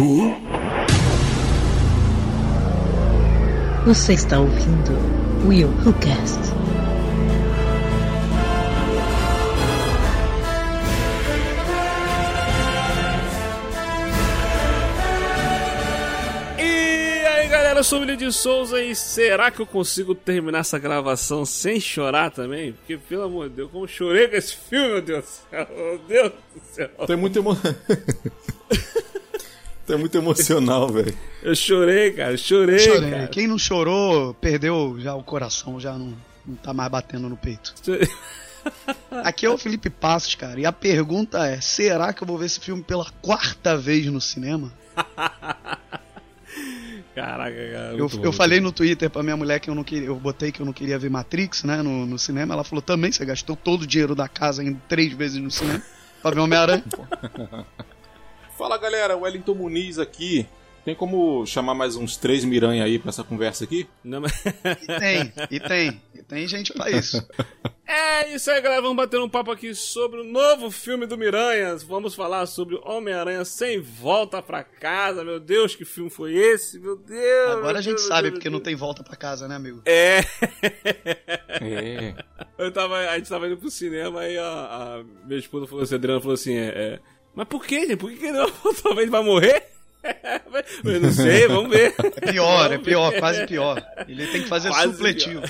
Who? Você está ouvindo Will Who Cast. E aí galera, eu sou o William de Souza e será que eu consigo terminar essa gravação sem chorar também? Porque pelo amor de Deus, como chorei com esse filme, meu Deus do céu, meu Deus do céu. É muito emo... Tu é muito emocional, velho. Eu chorei, cara, chorei, Chorei. cara. Quem não chorou, perdeu já o coração, já não, não tá mais batendo no peito. Aqui é o Felipe Passos, cara, e a pergunta é: será que eu vou ver esse filme pela quarta vez no cinema? Caraca, cara. Eu, muito eu bom, falei no Twitter pra minha mulher que eu não queria, eu botei que eu não queria ver Matrix, né, no, no cinema. Ela falou: também, você gastou todo o dinheiro da casa indo três vezes no cinema pra ver Homem-Aranha? Pô, Fala galera, Wellington Muniz aqui. Tem como chamar mais uns três Miranha aí pra essa conversa aqui? Não, mas... E tem, e tem, e tem gente pra isso. É isso aí, galera. Vamos bater um papo aqui sobre o novo filme do Miranha. Vamos falar sobre Homem-Aranha sem volta pra casa. Meu Deus, que filme foi esse? Meu Deus. Agora meu a gente Deus, sabe meu porque Deus. não tem volta pra casa, né, amigo? É. É. Eu tava, a gente tava indo pro cinema e a, a minha esposa falou assim, Adriana falou assim, é, é, mas por que, gente? Por que, que não? Talvez vai morrer? Eu não sei, vamos ver. É pior, é pior, quase pior. Ele tem que fazer Quase supletivo.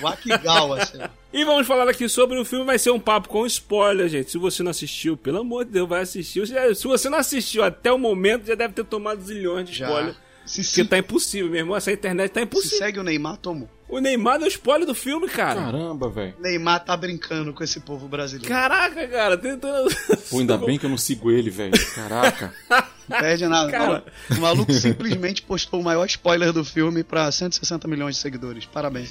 O Akigawa, assim. E vamos falar aqui sobre o filme, vai ser um papo com spoiler, gente. Se você não assistiu, pelo amor de Deus, vai assistir. Se você não assistiu até o momento, já deve ter tomado zilhões de Já. Se, Porque se, tá impossível, meu irmão. Essa internet tá se impossível. segue o Neymar, tomou. O Neymar deu spoiler do filme, cara. Caramba, velho. Neymar tá brincando com esse povo brasileiro. Caraca, cara, tentando. Pô, ainda bem que eu não sigo ele, velho. Caraca. Não perde nada. Cara. O maluco- simplesmente postou o maior spoiler do filme pra 160 milhões de seguidores. Parabéns.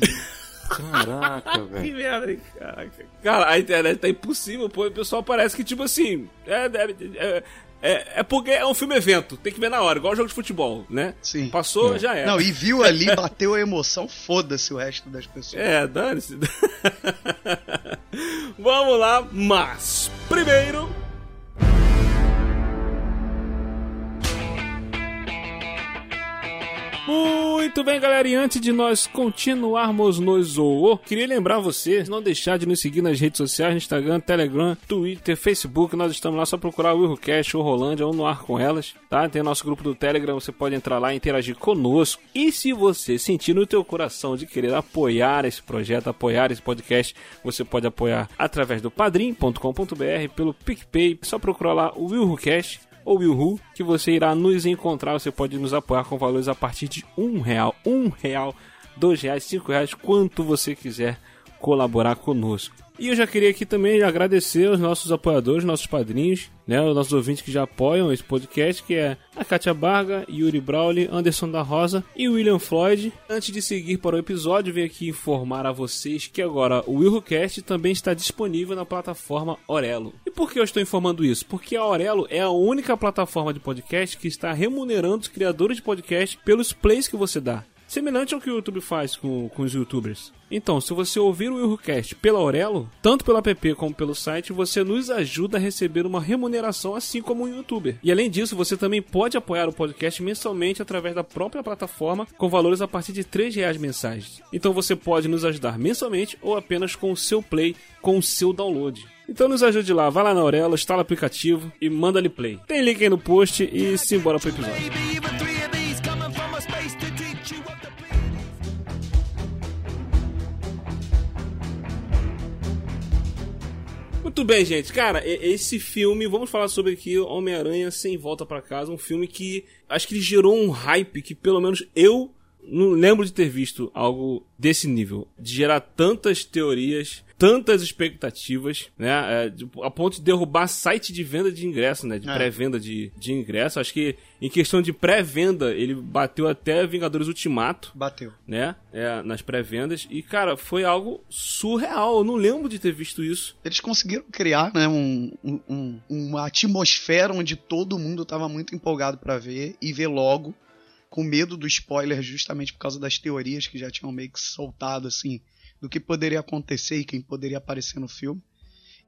Caraca, Que velho. merda, hein, caraca. Cara, a internet tá impossível, pô. O pessoal parece que, tipo assim. É, é, é, é, é porque é um filme evento. Tem que ver na hora, igual jogo de futebol, né? Sim. Passou, já era. Não, e viu ali, bateu a emoção, foda-se o resto das pessoas. É, dane-se. Vamos lá, mas primeiro. Muito bem, galera, e antes de nós continuarmos no Zoô, queria lembrar vocês não deixar de nos seguir nas redes sociais, Instagram, Telegram, Twitter, Facebook, nós estamos lá, só procurar o Willcast ou Rolândia ou no ar com elas, tá? Tem nosso grupo do Telegram, você pode entrar lá e interagir conosco. E se você sentir no teu coração de querer apoiar esse projeto, apoiar esse podcast, você pode apoiar através do padrim.com.br, pelo PicPay, só procurar lá o Willcast ou Willhu, que você irá nos encontrar. Você pode nos apoiar com valores a partir de um real, um real, dois reais, cinco reais, quanto você quiser colaborar conosco. E eu já queria aqui também agradecer aos nossos apoiadores, nossos padrinhos, né, os nossos ouvintes que já apoiam esse podcast, que é a Kátia Barga, Yuri Brawley, Anderson da Rosa e William Floyd. Antes de seguir para o episódio, venho aqui informar a vocês que agora o WillCast também está disponível na plataforma Orelo. E por que eu estou informando isso? Porque a Orelo é a única plataforma de podcast que está remunerando os criadores de podcast pelos plays que você dá. Semelhante ao que o YouTube faz com, com os youtubers. Então, se você ouvir o Willcast pela Aurelo, tanto pelo app como pelo site, você nos ajuda a receber uma remuneração assim como um youtuber. E além disso, você também pode apoiar o podcast mensalmente através da própria plataforma com valores a partir de 3 reais mensais. Então você pode nos ajudar mensalmente ou apenas com o seu play, com o seu download. Então nos ajude lá, vai lá na Aurelo, instala o aplicativo e manda ali play. Tem link aí no post e simbora pro episódio. Muito bem, gente. Cara, esse filme, vamos falar sobre aqui Homem-Aranha Sem Volta pra Casa, um filme que acho que ele gerou um hype que pelo menos eu não lembro de ter visto algo desse nível, de gerar tantas teorias, tantas expectativas, né, é, de- a ponto de derrubar site de venda de ingresso, né, de É. pré-venda de, de ingresso. Acho que em questão de pré-venda ele bateu até Vingadores Ultimato Bateu. né? É, nas pré-vendas. E, cara, foi algo surreal. Eu não lembro de ter visto isso. Eles conseguiram criar, né, um, um- um- uma atmosfera onde todo mundo tava muito empolgado pra ver e ver logo, com medo do spoiler, justamente por causa das teorias que já tinham meio que soltado, assim, do que poderia acontecer e quem poderia aparecer no filme.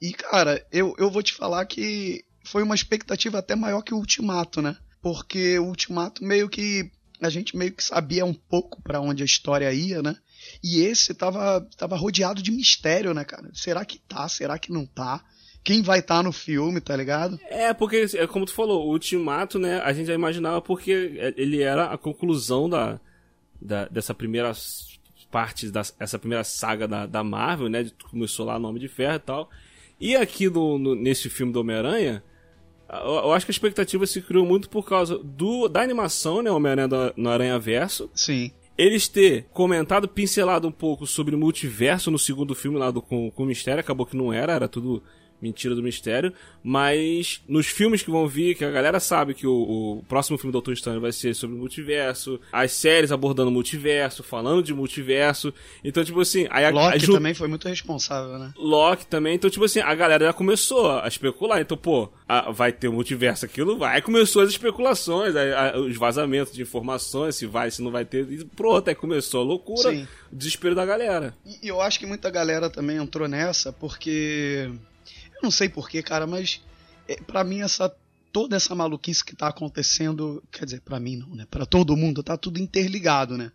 E, cara, eu, eu vou te falar que foi uma expectativa até maior que o Ultimato, né? porque o Ultimato meio que a gente meio que sabia um pouco para onde a história ia, né? E esse tava, tava rodeado de mistério, né, cara? Será que tá? Será que não tá? Quem vai estar tá no filme, tá ligado? É, porque, é como tu falou, o Ultimato, né, a gente já imaginava porque ele era a conclusão da, da dessa primeira parte, dessa primeira saga da, da Marvel, né? Começou lá no Nome de Ferro e tal. E aqui no, no nesse filme do Homem-Aranha, eu acho que a expectativa se criou muito por causa do, da animação, né? Homem-Aranha no Aranha Verso. Sim. Eles ter comentado, pincelado um pouco sobre o multiverso no segundo filme lá do, com, com o Mistério, acabou que não era, era tudo mentira do mistério, mas nos filmes que vão vir, que a galera sabe que o, o próximo filme do Doutor Estranho vai ser sobre o multiverso, as séries abordando o multiverso, falando de multiverso, então tipo assim... Aí a, Loki a, também foi muito responsável, né? Loki também, então tipo assim, a galera já começou a especular, então pô, a, vai ter o multiverso aquilo, vai, aí começou as especulações, a, os vazamentos de informações, se vai, se não vai ter, e pronto, aí começou a loucura, Sim. o desespero da galera. E eu acho que muita galera também entrou nessa, porque não sei porquê, cara, mas é, para mim essa toda essa maluquice que tá acontecendo, quer dizer, para mim não, né? Para todo mundo, tá tudo interligado, né?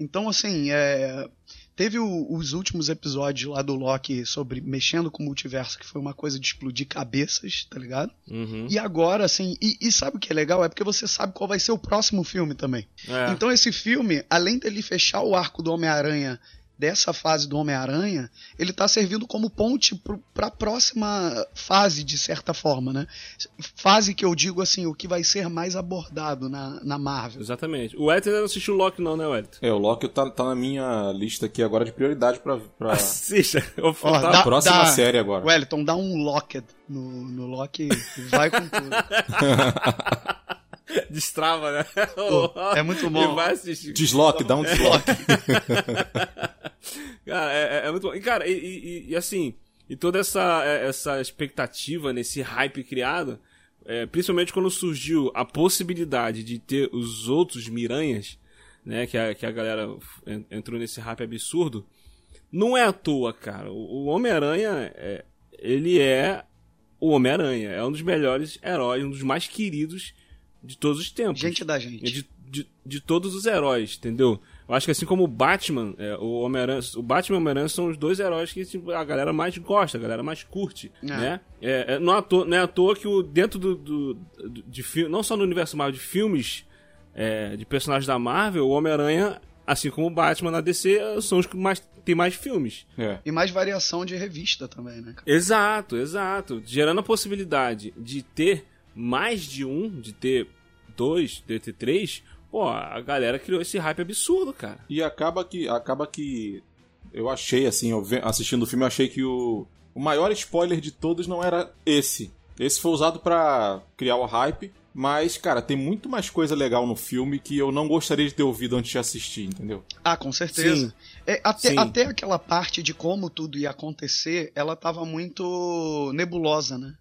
Então, assim, é, teve o, os últimos episódios lá do Loki sobre mexendo com o multiverso, que foi uma coisa de explodir cabeças, tá ligado? Uhum. E agora, assim, e, e, sabe o que é legal? É porque você sabe qual vai ser o próximo filme também. É. Então, esse filme, além dele fechar o arco do Homem-Aranha dessa fase do Homem-Aranha, ele está servindo como ponte para a próxima fase, de certa forma, né? Fase que eu digo assim, o que vai ser mais abordado na, na Marvel. Exatamente. O Elton não assistiu o Loki não, né, Elton? É, o Loki tá, tá na minha lista aqui agora de prioridade pra... pra... Assista. Eu vou Ó, dá, a próxima dá, série agora. Wellington, dá um Locked no, no Loki vai com tudo. Destrava, né? Pô, é muito bom. Desloque, dá um desloque. cara, é, é, é, muito bom. E, cara, e, e, e, assim, e toda essa, é, essa expectativa, nesse hype criado, é, principalmente quando surgiu a possibilidade de ter os outros Miranhas, né, que a, que a galera entrou nesse hype absurdo, não é à toa, cara. O, o Homem-Aranha, é, ele é o Homem-Aranha. É um dos melhores heróis, um dos mais queridos de todos os tempos. Gente da gente. De, de, de todos os heróis, entendeu? Eu acho que assim como o Batman, é, o Homem-Aranha, o Batman e o Homem-Aranha são os dois heróis que tipo, a galera mais gosta, a galera mais curte, é. né? É, é, não, é à toa, não é à toa que o, dentro do, do, do de filme, não só no universo Marvel, de filmes é, de personagens da Marvel, o Homem-Aranha, assim como o Batman na DC, são os que mais tem mais filmes. É. E mais variação de revista também, né? Exato, exato. Gerando a possibilidade de ter mais de um, de ter dois, de ter três, Pô, a galera criou esse hype absurdo, cara. E acaba que. Acaba que. Eu achei, assim, eu assistindo o filme, eu achei que o, o maior spoiler de todos não era esse. Esse foi usado para criar o hype. Mas, cara, tem muito mais coisa legal no filme que eu não gostaria de ter ouvido antes de assistir, entendeu? Ah, com certeza. É, até, Sim. até aquela parte de como tudo ia acontecer, ela tava muito nebulosa, né?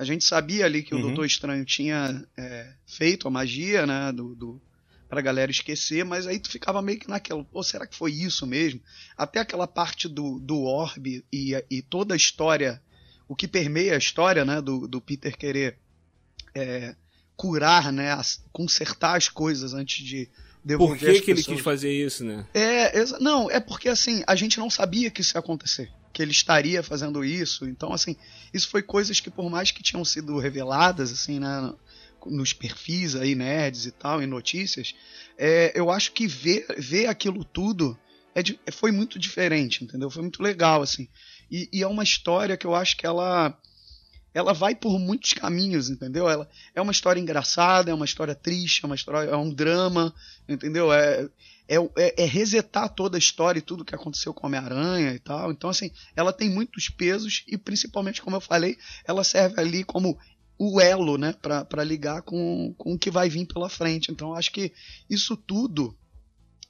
A gente sabia ali que o uhum. Doutor Estranho tinha é, feito a magia, né? Do, do, pra galera esquecer, mas aí tu ficava meio que naquela, pô, será que foi isso mesmo? Até aquela parte do, do orbe e, e toda a história, o que permeia a história, né, do, do Peter querer é, curar, né, consertar as coisas antes de devolver Por que, que ele quis fazer isso, né? É, não, é porque assim, a gente não sabia que isso ia acontecer que ele estaria fazendo isso. Então, assim, isso foi coisas que por mais que tinham sido reveladas, assim, né, nos perfis aí, nerds e tal, em notícias, é, eu acho que ver, ver aquilo tudo é foi muito diferente, entendeu? Foi muito legal, assim. E, e, é uma história que eu acho que ela ela vai por muitos caminhos, entendeu? Ela é uma história engraçada, é uma história triste, é uma história, é um drama, entendeu? É, é, é, é resetar toda a história e tudo que aconteceu com Homem-Aranha e tal. Então, assim, ela tem muitos pesos e, principalmente, como eu falei, ela serve ali como o elo, né, para ligar com, com o que vai vir pela frente. Então, acho que isso tudo,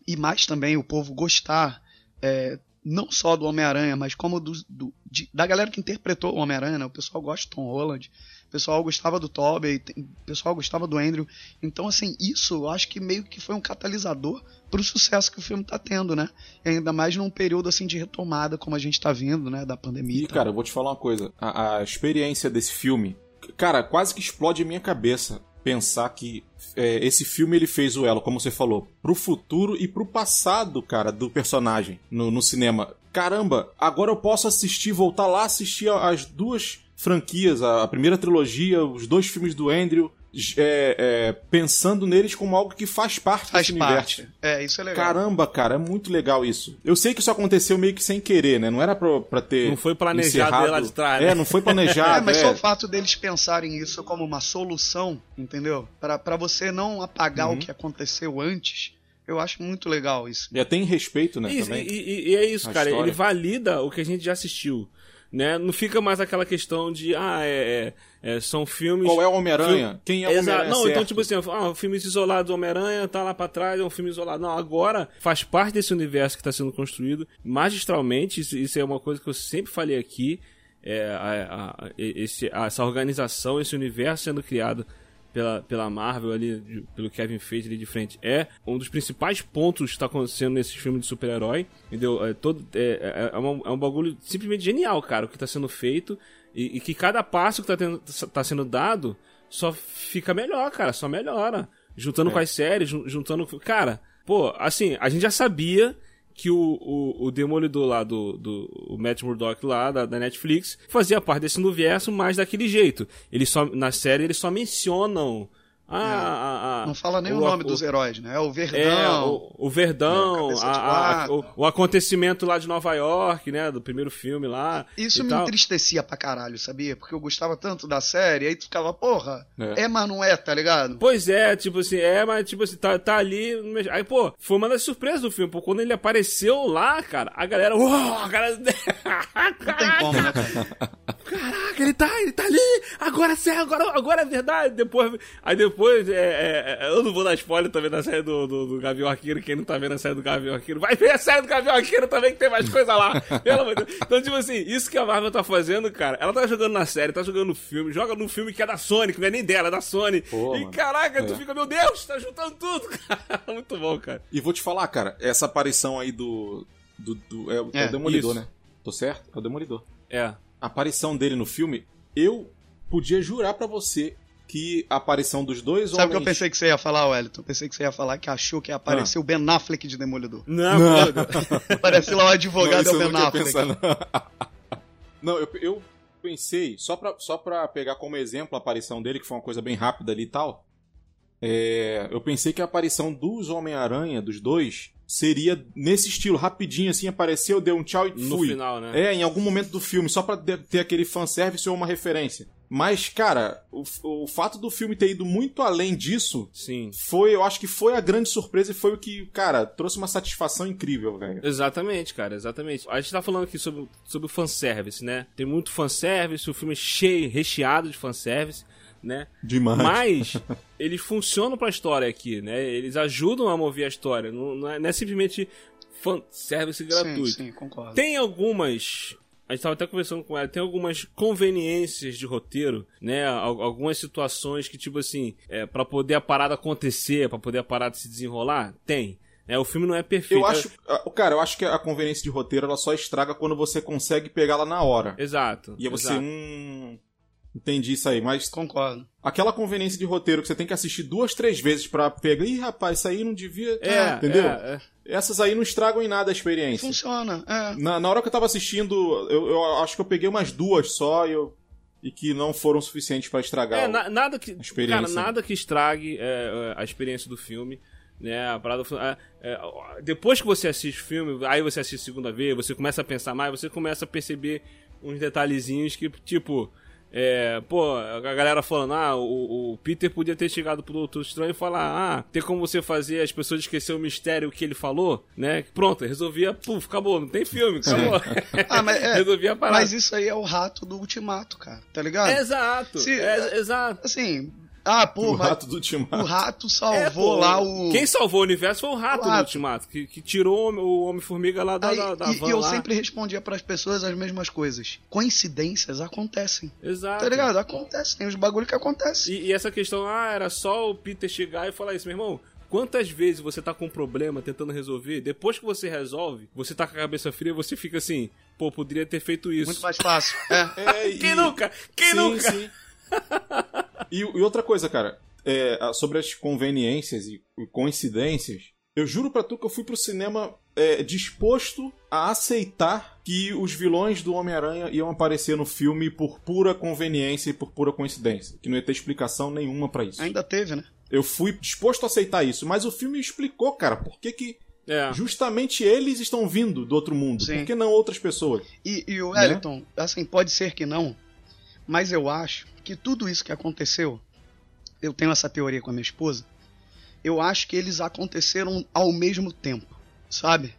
e mais também o povo gostar, é, não só do Homem-Aranha, mas como do, do de, da galera que interpretou o Homem-Aranha, né? o pessoal gosta do Tom Holland, o pessoal gostava do Tobey, o pessoal gostava do Andrew. Então, assim, isso eu acho que meio que foi um catalisador para o sucesso que o filme está tendo, né? E ainda mais num período assim de retomada, como a gente está vendo, né, da pandemia. E, cara, eu vou te falar uma coisa. A, a experiência desse filme cara, quase que explode a minha cabeça. pensar que é, esse filme ele fez o elo, como você falou, pro futuro e pro passado, cara, do personagem no, no cinema. Caramba, agora eu posso assistir, voltar lá assistir as duas franquias, a, primeira trilogia, os dois filmes do Andrew, é, é, pensando neles como algo que faz parte Faz desse parte. universo. É, isso é legal. Caramba, cara, é muito legal isso. Eu sei que isso aconteceu meio que sem querer, né? Não era pra, pra ter. Não foi planejado encerrado. lá de trás, né? É, não foi planejado. É, mas é. só o fato deles pensarem isso como uma solução, entendeu? Pra pra você não apagar Uhum. o que aconteceu antes, eu acho muito legal isso. E até em respeito, né? Isso, também. e, e- e é isso, A cara. história. Ele valida o que a gente já assistiu. Né? Não fica mais aquela questão de, ah, é, é- é, são filmes. Qual é o Homem-Aranha? Quem é o. Homem-Aranha? Não, então, tipo assim, ah, filmes isolados do Homem-Aranha tá lá pra trás, é um filme isolado. Não, agora faz parte desse universo que tá sendo construído magistralmente. Isso, isso é uma coisa que eu sempre falei aqui. É, a- a- esse- essa organização, esse universo sendo criado pela, pela Marvel ali, de- pelo Kevin Feige ali de frente, é um dos principais pontos que está acontecendo nesses filmes de super-herói, entendeu? É, todo, é, é, é um, é um bagulho simplesmente genial, cara, o que está sendo feito e, e que cada passo que está tá sendo dado só fica melhor, cara, só melhora. Juntando É. com as séries, jun- juntando... Cara, pô, assim, a gente já sabia que o, o, o Demolidor lá do, do o Matt Murdock lá da, da Netflix fazia parte desse universo, mas daquele jeito. Eles só, na série eles só mencionam a, a- a- Não fala nem o, nome dos heróis, né? É o Verdão. é, o, o Verdão, É, de a- a- o, o acontecimento lá de Nova York, né? Do primeiro filme lá. Isso me tal. entristecia pra caralho, sabia? Porque eu gostava tanto da série, aí tu ficava, porra, É. é, mas não é, tá ligado? Pois é, tipo assim, é, mas tipo assim, tá, tá ali. Aí, pô, foi uma das surpresas do filme, pô, quando ele apareceu lá, cara, a galera. Uou, a galera. Não tem como, né, cara? Caraca, ele tá, ele tá ali! Agora sim, agora, agora é verdade! Depois, aí depois, é, é, é, eu não vou dar spoiler também da série do, do, do Gavião Arqueiro, quem não tá vendo a série do Gavião Arqueiro, vai ver a série do Gavião Arqueiro também, que tem mais coisa lá! Pelo amor de Deus. Então, tipo assim, isso que a Marvel tá fazendo, cara, ela tá jogando na série, tá jogando no filme, joga no filme que é da Sony, que não é nem dela, é da Sony. Pô, e mano. caraca, tu É. fica, meu Deus, tá juntando tudo, cara. Muito bom, cara. E vou te falar, cara, essa aparição aí do. do, do- é, o- é É, o Demolidor, isso. né? Tô certo? É o Demolidor. É. A aparição dele no filme, eu podia jurar pra você que a aparição dos dois Sabe o que eu homens. pensei que você ia falar, Wellington? Eu pensei que você ia falar que achou que ia aparecer Ah. o Ben Affleck de Demolidor. Não, Não. Parece lá o advogado isso é o eu Ben não Affleck. pensado. Não, eu, eu pensei, só pra, só pra pegar como exemplo a aparição dele, que foi uma coisa bem rápida ali e tal. É, eu pensei que a aparição dos Homem-Aranha, dos dois, seria nesse estilo, rapidinho assim, apareceu, deu um tchau e no fui. final, né? É, em algum momento do filme, só pra ter aquele fanservice ou uma referência. Mas, cara, o, o fato do filme ter ido muito além disso Sim. foi, eu acho que foi a grande surpresa e foi o que, cara, trouxe uma satisfação incrível, velho. Exatamente, cara, exatamente. A gente tá falando aqui sobre, sobre o fanservice, né? Tem muito fanservice, o filme é cheio, recheado de fanservice, né? Demais. Mas eles funcionam pra história aqui, né? Eles ajudam a mover a história. Não, não é, não é simplesmente fanservice gratuito. Sim, sim, concordo. Tem algumas. A gente tava até conversando com ela, tem algumas conveniências de roteiro, né? Al- Algumas situações que, tipo assim, é, para poder a parada acontecer, pra poder a parada se desenrolar, tem. É, o filme não é perfeito. Eu acho, cara, eu acho que a conveniência de roteiro ela só estraga quando você consegue pegá-la na hora. Exato. E aí você, exato. hum, entendi isso aí, mas Concordo. aquela conveniência de roteiro que você tem que assistir duas, três vezes pra pegar, ih, rapaz, isso aí não devia, É, Ah, entendeu? é, é. Essas aí não estragam em nada a experiência. Funciona, é. Na, na hora que eu tava assistindo, eu, eu acho que eu peguei umas duas só e, eu, e que não foram suficientes pra estragar. É, na- nada que. experiência. Cara, nada que estrague é, é, a experiência do filme. Né, a parada, é, é, depois que você assiste o filme, aí você assiste a segunda vez, você começa a pensar mais, você começa a perceber uns detalhezinhos que, tipo, é, pô, a galera falando, ah, o, o Peter podia ter chegado pro Doutor Estranho e falar, ah, tem como você fazer as pessoas esquecer o mistério que ele falou, né? Pronto, resolvia, puf, acabou, não tem filme, acabou. Ah, mas é. resolvia a parada. Mas isso aí é o rato do ultimato, cara. Tá ligado? Exato, Se- é- exato. Assim, ah, pô, o mas rato do Ultimato. o rato É, salvou pô, lá o. Quem salvou o universo foi o rato, O do rato. Ultimato, que, que tirou o Homem- o Homem-Formiga lá da, Aí, da, da e, van e eu lá. sempre respondia pras pessoas as mesmas coisas. Coincidências acontecem. Exato. Tá ligado? Acontecem. Tem os bagulho que acontecem. E, e essa questão, ah, era só o Peter chegar e falar isso, meu irmão. Quantas vezes você tá com um problema tentando resolver, depois que você resolve, você tá com a cabeça fria, você fica assim, pô, poderia ter feito isso. Muito mais fácil. É. É, e- Quem nunca? Quem sim, nunca? Sim. E, e outra coisa, cara. é, sobre as conveniências e coincidências, eu juro pra tu que eu fui pro cinema é, disposto a aceitar que os vilões do Homem-Aranha iam aparecer no filme por pura conveniência e por pura coincidência. Que não ia ter explicação nenhuma para isso. Ainda teve, né? Eu fui disposto a aceitar isso, mas o filme explicou, cara, por que que É. justamente eles estão vindo do outro mundo. Sim. Por que não outras pessoas? E, e o Né? Wellington, assim, pode ser que não, mas eu acho que tudo isso que aconteceu, eu tenho essa teoria com a minha esposa, eu acho que eles aconteceram ao mesmo tempo, sabe?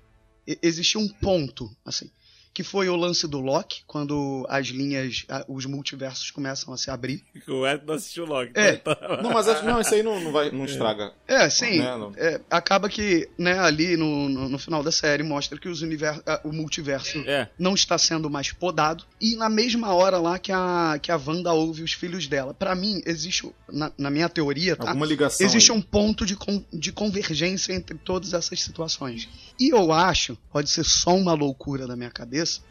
E- um ponto, assim, que foi o lance do Loki, quando as linhas, os multiversos começam a se abrir. O Ed não assistiu. É. então tá- Não, mas acho- não, isso aí não, não, vai, não estraga. É, sim. Né, não. é, acaba que, né, ali no, no, no final da série mostra que os univer ah, o multiverso É. não está sendo mais podado. E na mesma hora lá que a, que a Wanda ouve os filhos dela. Pra mim, existe, na, na minha teoria, tá? Alguma ligação. Existe aí. um ponto de, con- de convergência entre todas essas situações. E eu acho, pode ser só uma loucura da minha cabeça,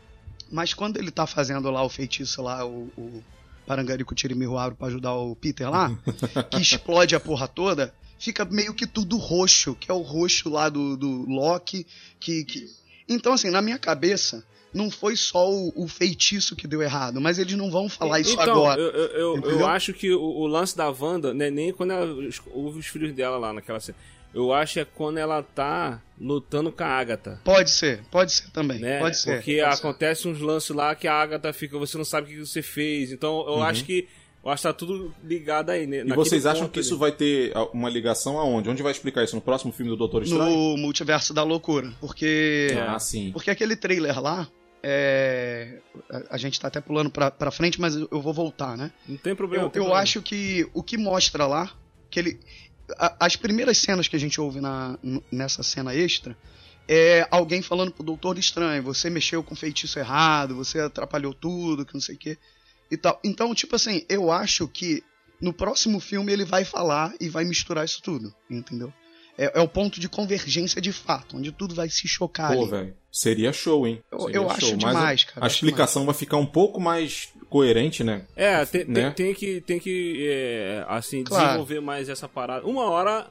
mas quando ele tá fazendo lá o feitiço lá, o, o Parangarico Tirimiruaro pra ajudar o Peter lá, que explode a porra toda, fica meio que tudo roxo, que é o roxo lá do, do Loki, que, que... Então, assim, na minha cabeça, não foi só o, o feitiço que deu errado, mas eles não vão falar isso então, agora. Eu, eu, eu- acho que o, o lance da Wanda, né, nem quando ela ouve os filhos dela lá naquela cena. Eu acho que é quando ela tá lutando com a Agatha. Pode ser, pode ser também, Né? pode ser. Porque pode ser. acontece uns lances lá que a Agatha fica, você não sabe o que você fez. Então eu acho que. Eu acho que tá tudo ligado aí, né? Uhum. E vocês acham que ali. isso vai ter uma ligação aonde? Onde vai explicar isso? No próximo filme do Doutor Estranho? no multiverso da loucura. Porque. É. Ah, sim. Porque aquele trailer lá. É, a, gente tá até pulando pra, pra frente, mas eu, vou voltar, né? Não tem problema. Eu, eu problema. acho que o que mostra lá, que ele. As primeiras cenas que a gente ouve na, nessa cena extra é alguém falando pro Doutor Estranho, você mexeu com feitiço errado, você atrapalhou tudo, que não sei o que e tal. Então, tipo assim, eu acho que no próximo filme ele vai falar e vai misturar isso tudo, entendeu? É, é o ponto de convergência de fato, onde tudo vai se chocar Pô, velho. Seria show, hein? Eu- Seria eu acho show. Mas demais, a- cara, A acho explicação vai ficar um pouco mais coerente, né? É, tem, tem- né? tem que, tem que é, assim, Claro. desenvolver mais essa parada. Uma hora.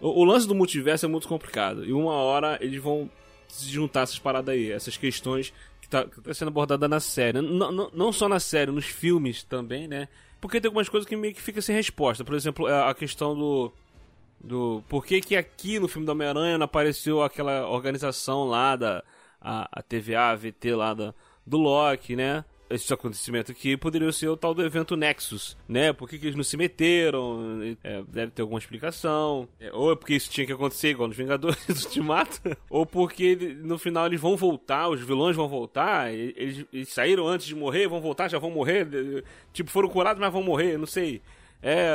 O, o lance do multiverso é muito complicado. E uma hora eles vão se juntar essas paradas aí, essas questões que tá, que tá sendo abordada na série. Não, não, não só na série, nos filmes também, né? Porque tem algumas coisas que meio que fica sem resposta. Por exemplo, a a questão do. Do por que, que aqui no filme do Homem-Aranha não apareceu aquela organização lá da a, a TVA, a VT lá da, do Loki, né? Esse acontecimento aqui poderia ser o tal do evento Nexus, né? Por que, que eles não se meteram? É, deve ter alguma explicação. É, ou é porque isso tinha que acontecer igual nos Vingadores do Ultimato, ou porque no final eles vão voltar, os vilões vão voltar, eles, eles saíram antes de morrer, vão voltar, já vão morrer. Tipo, foram curados, mas vão morrer, não sei. É,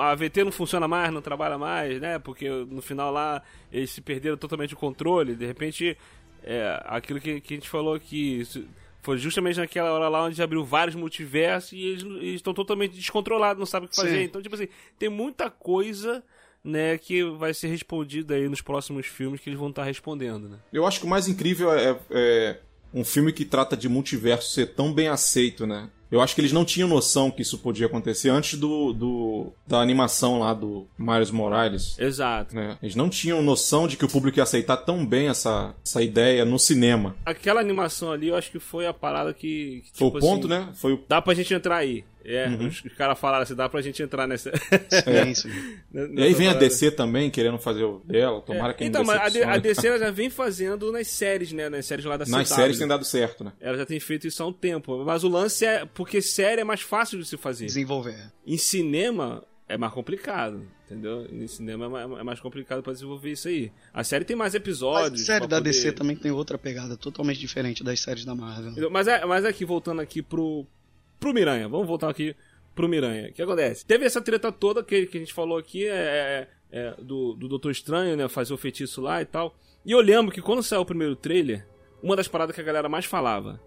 a AVT não funciona mais, não trabalha mais, né? Porque no final lá eles se perderam totalmente o controle. De repente, é, aquilo que, que a gente falou isso foi justamente naquela hora lá onde abriu vários multiversos e eles eles estão totalmente descontrolados, não sabem o que fazer. Sim. Então, tipo assim, tem muita coisa, né, que vai ser respondida aí nos próximos filmes que eles vão estar respondendo, né? Eu acho que o mais incrível é, é um filme que trata de multiverso ser tão bem aceito, né? Eu acho que eles não tinham noção que isso podia acontecer antes do, do da animação lá do Miles Morales. Exato. Né? Eles não tinham noção de que o público ia aceitar tão bem essa, essa ideia no cinema. Aquela animação ali, eu acho que foi a parada que. que, Foi tipo o ponto, assim, né? Foi o Dá pra gente entrar aí. É, Uhum. os, os caras falaram assim, dá pra gente entrar nessa. Sim, sim. E aí vem a DC também querendo fazer o dela, tomara que Então, mas a, a. DC ela já vem fazendo nas séries, né? Nas séries lá da Nas CW. séries tem dado certo, né? Ela já tem feito isso há um tempo. Mas o lance é. Porque série é mais fácil de se fazer. Desenvolver. Em cinema é mais complicado. Entendeu? Em cinema é mais, é mais complicado pra desenvolver isso aí. A série tem mais Mas episódios. a série da poder- DC também tem outra pegada totalmente diferente das séries da Marvel. Mas, é, mas aqui, voltando aqui pro, pro Miranha. Vamos voltar aqui pro Miranha. O que acontece? Teve essa treta toda que, que a gente falou aqui, é, é, do, do Doutor Estranho, né? Fazer o feitiço lá e tal. E eu lembro que quando saiu o primeiro trailer, uma das paradas que a galera mais falava.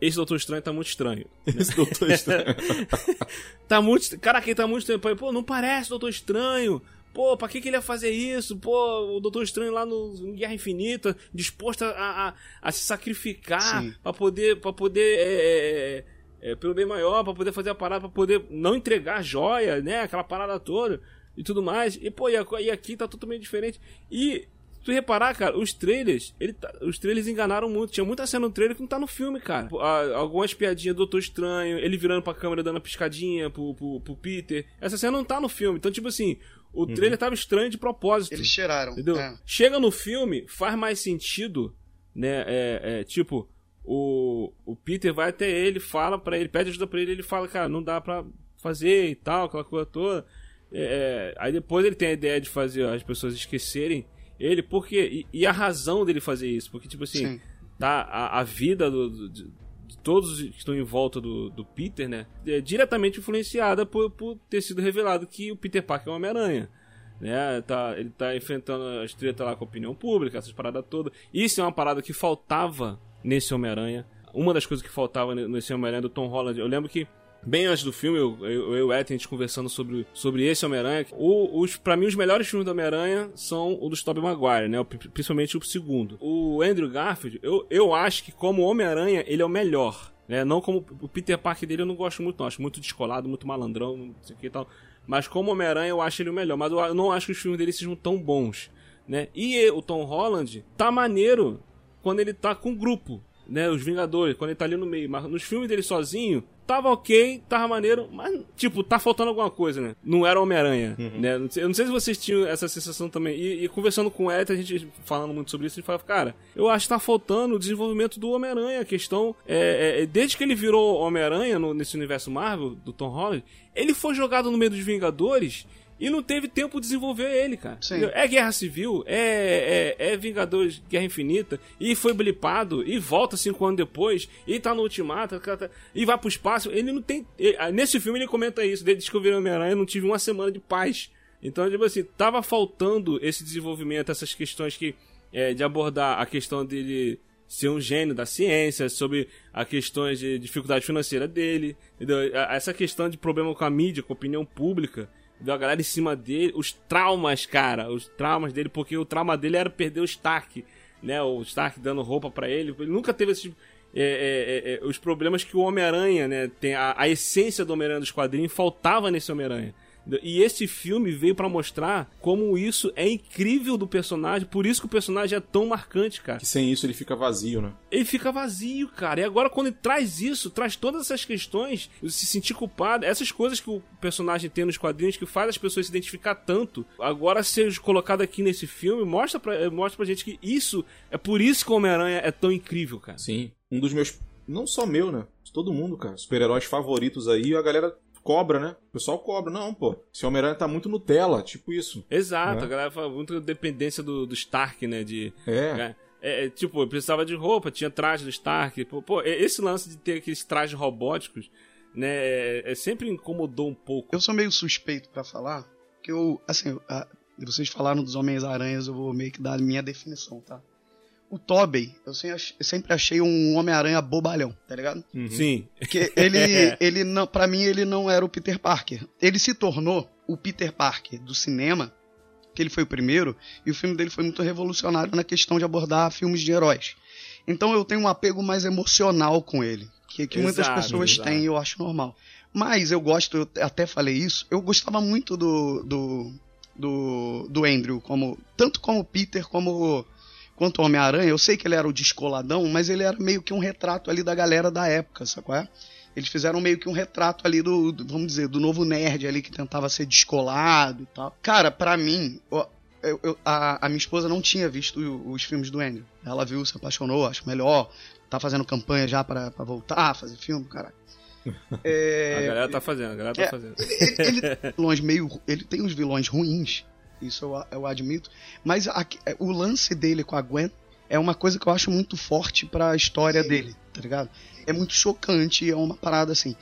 Esse Doutor Estranho tá muito estranho. Esse Doutor Estranho. Tá muito. Caraca, ele tá muito estranho. Pô, não parece Doutor Estranho. Pô, pra que, que ele ia fazer isso? Pô, o Doutor Estranho lá no Guerra Infinita, disposto a, a, a se sacrificar pra poder. Pra poder é, é, pelo bem maior, pra poder fazer a parada, pra poder não entregar joia, né? Aquela parada toda. e tudo mais. E, pô, e, e aqui tá totalmente diferente. E tu reparar, cara, os trailers, ele tá, os trailers enganaram muito. Tinha muita cena no trailer que não tá no filme, cara. Algumas piadinhas do Doutor Estranho, ele virando pra câmera dando uma piscadinha pro, pro, pro Peter. Essa cena não tá no filme. Então, tipo assim, o uhum. trailer tava estranho de propósito. Eles cheiraram. Entendeu? É. Chega no filme, faz mais sentido, né? É, é, tipo, o, o Peter vai até ele, fala para ele, pede ajuda pra ele, ele fala, cara, não dá pra fazer e tal, aquela coisa toda. É, aí depois ele tem a ideia de fazer as pessoas esquecerem ele, porque. E, e, a razão dele fazer isso, porque, tipo assim, Sim. tá, a, a vida do, do, de, de, todos que estão em volta do, do Peter, né? É diretamente influenciada por, por ter sido revelado que o Peter Parker é um Homem-Aranha. Né, tá, ele tá enfrentando as tretas lá com a opinião pública, essas paradas todas. Isso é uma parada que faltava nesse Homem-Aranha. Uma das coisas que faltava nesse Homem-Aranha do Tom Holland. Eu lembro que bem antes do filme, eu, eu, e o Ed, a gente conversando sobre, sobre esse Homem-Aranha. Os, pra mim, os melhores filmes do Homem-Aranha são o dos Tobey Maguire, né? Principalmente o segundo. O Andrew Garfield, eu, eu acho que como Homem-Aranha, ele é o melhor. Né? Não como o Peter Parker dele, eu não gosto muito, não. Acho muito descolado, muito malandrão, não sei o que e tal. Mas como Homem-Aranha, eu acho ele o melhor. Mas eu não acho que os filmes dele sejam tão bons. Né? E o Tom Holland tá maneiro quando ele tá com grupo né? Os Vingadores, quando ele tá ali no meio. Mas nos filmes dele sozinho, tava ok, tava maneiro, mas, tipo, tá faltando alguma coisa, né? Não era Homem-Aranha, uhum. né? Eu não sei se vocês tinham essa sensação também. E, e conversando com o Ed, a gente falando muito sobre isso, a gente falava, cara, eu acho que tá faltando o desenvolvimento do Homem-Aranha. A questão é, é, desde que ele virou Homem-Aranha nesse universo Marvel, do Tom Holland, ele foi jogado no meio dos Vingadores e não teve tempo de desenvolver ele, cara. Sim. É Guerra Civil, é, é, é Vingadores Guerra Infinita, e foi blipado, e volta cinco anos depois, e tá no Ultimato, tá, e vai pro espaço. Ele não tem. Nesse filme ele comenta isso, desde que eu Homem-Aranha, não tive uma semana de paz. Então, tipo assim, tava faltando esse desenvolvimento, essas questões que. É, de abordar a questão dele ser um gênio da ciência, sobre a questões de dificuldade financeira dele, entendeu? essa questão de problema com a mídia, com a opinião pública deu a galera em cima dele, os traumas, cara, os traumas dele, porque o trauma dele era perder o Stark, né? O Stark dando roupa para ele. Ele nunca teve esse, é, é, é, é, os problemas que o Homem-Aranha, né? Tem a, a essência do Homem-Aranha dos quadrinhos faltava nesse Homem-Aranha. E esse filme veio para mostrar como isso é incrível do personagem, por isso que o personagem é tão marcante, cara. Que sem isso ele fica vazio, né? Ele fica vazio, cara. E agora quando ele traz isso, traz todas essas questões, se sentir culpado, essas coisas que o personagem tem nos quadrinhos que faz as pessoas se identificar tanto, agora ser colocado aqui nesse filme, mostra pra, mostra pra gente que isso, é por isso que o Homem-Aranha é tão incrível, cara. Sim. Um dos meus, não só meu, né? Todo mundo, cara. Super-heróis favoritos aí, a galera cobra, né? O pessoal cobra. Não, pô. Esse Homem-Aranha tá muito Nutella, tipo isso. Exato, né? a galera fala muito dependência do, do Stark, né? De, é. É, é, tipo, precisava de roupa, tinha traje do Stark. Pô, pô esse lance de ter aqueles trajes robóticos, né? É, é sempre incomodou um pouco. Eu sou meio suspeito para falar, que eu, assim, a, vocês falaram dos Homens-Aranhas, eu vou meio que dar a minha definição, tá? O Tobey, eu sempre achei um Homem-Aranha bobalhão, tá ligado? Uhum. Sim. Porque ele, ele não, para mim, ele não era o Peter Parker. Ele se tornou o Peter Parker do cinema, que ele foi o primeiro, e o filme dele foi muito revolucionário na questão de abordar filmes de heróis. Então eu tenho um apego mais emocional com ele, que, que exato, muitas pessoas exato. têm e eu acho normal. Mas eu gosto, eu até falei isso, eu gostava muito do, do, do, do Andrew, como, tanto como Peter como quanto o Homem-Aranha, eu sei que ele era o descoladão, mas ele era meio que um retrato ali da galera da época, sacou? É? Eles fizeram meio que um retrato ali do, do, vamos dizer, do novo nerd ali que tentava ser descolado e tal. Cara, para mim, eu, eu, a, a, minha esposa não tinha visto os filmes do Andrew. Ela viu, se apaixonou, acho melhor. Tá fazendo campanha já para voltar a fazer filme, cara. É, a galera tá fazendo, a galera tá é, fazendo. Ele, ele, vilões meio, ele tem uns vilões ruins, isso eu, eu admito. Mas a, o lance dele com a Gwen é uma coisa que eu acho muito forte para a história Sim. dele, tá ligado? É muito chocante, é uma parada assim.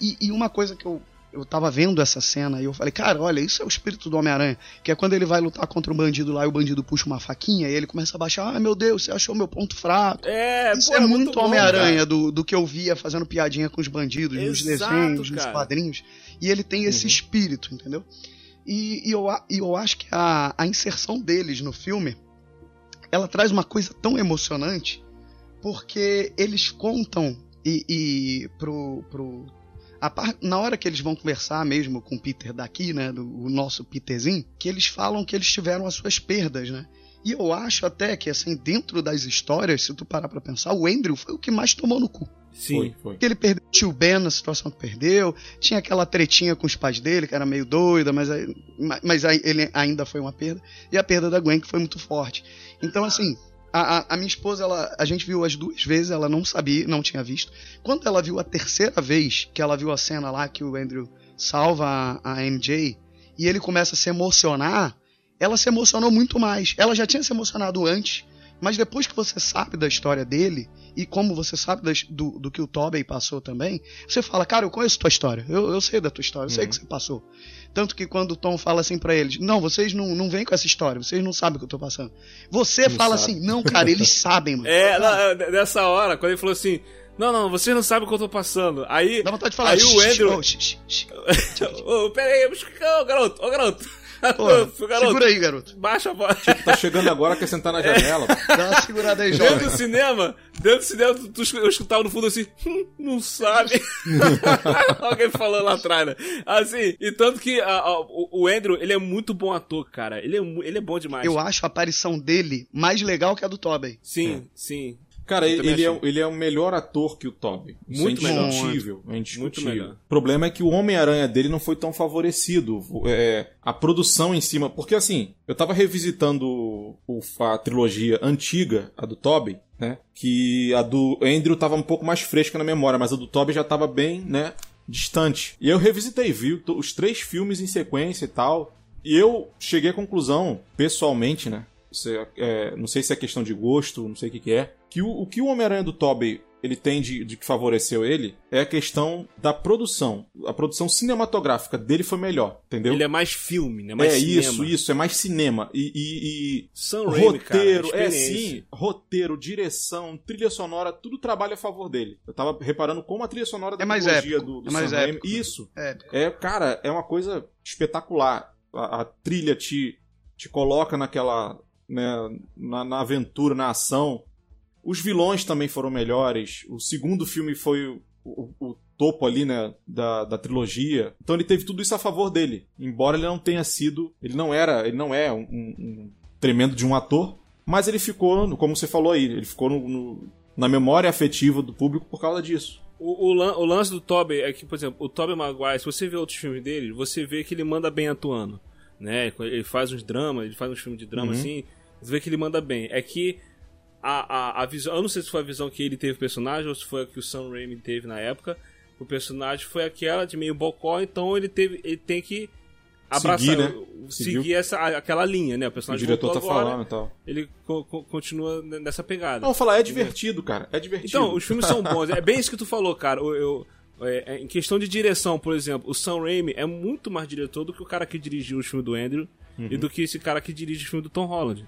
E, e, uma coisa que eu, eu tava vendo essa cena e eu falei, cara, olha, isso é o espírito do Homem-Aranha. Que é quando ele vai lutar contra um bandido lá e o bandido puxa uma faquinha e ele começa a baixar, ah, meu Deus, você achou meu ponto fraco. É, isso pô, é, é muito, muito Homem-Aranha do, do que eu via fazendo piadinha com os bandidos, Exato, nos desenhos, cara. nos quadrinhos. E ele tem esse uhum. espírito, entendeu? E, e, eu, e eu acho que a, a inserção deles no filme ela traz uma coisa tão emocionante porque eles contam e, e pro, pro na hora que eles vão conversar mesmo com o Peter daqui, né, do o nosso Peterzinho, que eles falam que eles tiveram as suas perdas, né? E eu acho até que, assim, dentro das histórias, se tu parar pra pensar, o Andrew foi o que mais tomou no cu. Sim. Foi, foi. Porque ele perdeu o tio Ben na situação que perdeu, tinha aquela tretinha com os pais dele, que era meio doida, mas, mas aí ele ainda foi uma perda, e a perda da Gwen, que foi muito forte. Então, assim, a, a- a minha esposa, ela, a gente viu as duas vezes, ela não sabia, não tinha visto. Quando ela viu a terceira vez, que ela viu a cena lá que o Andrew salva a, a MJ, e ele começa a se emocionar, ela se emocionou muito mais. Ela já tinha se emocionado antes, mas depois que você sabe da história dele, e como você sabe das- do, do que o Tobey passou também, você fala, cara, eu conheço tua história, eu, eu sei da tua história, eu sei o Uhum. que você passou. Tanto que quando o Tom fala assim pra eles, não, vocês não, não vêm com essa história, vocês não sabem o que eu tô passando. Você Não fala sabe. assim, não, cara, eles sabem, mano. É, é, nessa hora, quando ele falou assim: Não, não, vocês não sabem o que eu tô passando. Aí. Dá vontade de falar, Aí o "Shh, Andrew- oh, shh, shh, shh." Ô, pera aí, ô garoto, ô garoto. Garoto, segura aí, garoto. baixa a voz. Tá chegando agora, quer sentar na janela. Dá uma segurada aí, Dentro jovem. do cinema, dentro do cinema, tu, tu, eu escutava no fundo assim, "Hum, não sabe. Alguém falando lá atrás, né? Assim, e tanto que a- a- o, Andrew, ele é muito bom ator, cara. Ele é, mu- ele é bom demais. Eu acho a aparição dele mais legal que a do Tobey. Sim, sim. Cara, ele, é, ele é o melhor ator que o Toby. Isso Muito é melhor. indiscutível. É indiscutível. melhor. O problema é que o Homem-Aranha dele não foi tão favorecido. É, a produção em cima. Porque assim, eu tava revisitando a trilogia antiga, a do Toby, né? Que a do Andrew tava um pouco mais fresca na memória, mas a do Toby já tava bem, né? Distante. E eu revisitei, vi to- os três filmes em sequência e tal. E eu cheguei à conclusão, pessoalmente, né? Isso é- não sei se é questão de gosto, não sei o que, que é. Que o, o que o Homem-Aranha do Tobey ele tem de, de que favoreceu ele é a questão da produção. A produção cinematográfica dele foi melhor, entendeu? Ele é mais filme, né? Mais é cinema. isso, isso, é mais cinema. E, e- e Sam Raimi, cara, roteiro, é sim, roteiro, direção, trilha sonora, tudo trabalha a favor dele. Eu tava reparando como a trilha sonora da É mais trilogia épico, do, do é mais Sam Raimi- épico. Isso. É, É, cara, é uma coisa espetacular. A, a trilha te, te coloca naquela. Né, na, na aventura, na ação. Os vilões também foram melhores. O segundo filme foi o, o- topo ali, né, da, da trilogia. Então ele teve tudo isso a favor dele. Embora ele não tenha sido. Ele não era. Ele não é um, um- tremendo de um ator. Mas ele ficou, como você falou aí, ele ficou no- no- na memória afetiva do público por causa disso. O, o, o lance do Tobey é que, por exemplo, o Tobey Maguire, se você vê outros filmes dele, você vê que ele manda bem atuando. Né? Ele faz uns dramas, ele faz uns filmes de drama Uhum. assim, você vê que ele manda bem. É que a, a, a visão. Eu não sei se foi a visão que ele teve do personagem ou se foi a que o Sam Raimi teve na época. O personagem foi aquela de meio bocó, então ele teve. Ele tem que abraçar, Seguir, né? seguir Seguiu. essa, aquela linha, né? O O personagem diretor tá agora, falando e tal. ele co- co- continua nessa pegada. Não, vou falar, é divertido, cara. É divertido. Então, os filmes são bons. É bem isso que tu falou, cara. Eu, eu- é, é, em questão de direção, por exemplo, o Sam Raimi é muito mais diretor do que o cara que dirigiu o filme do Andrew e do que esse cara que dirige o filme do Tom Holland.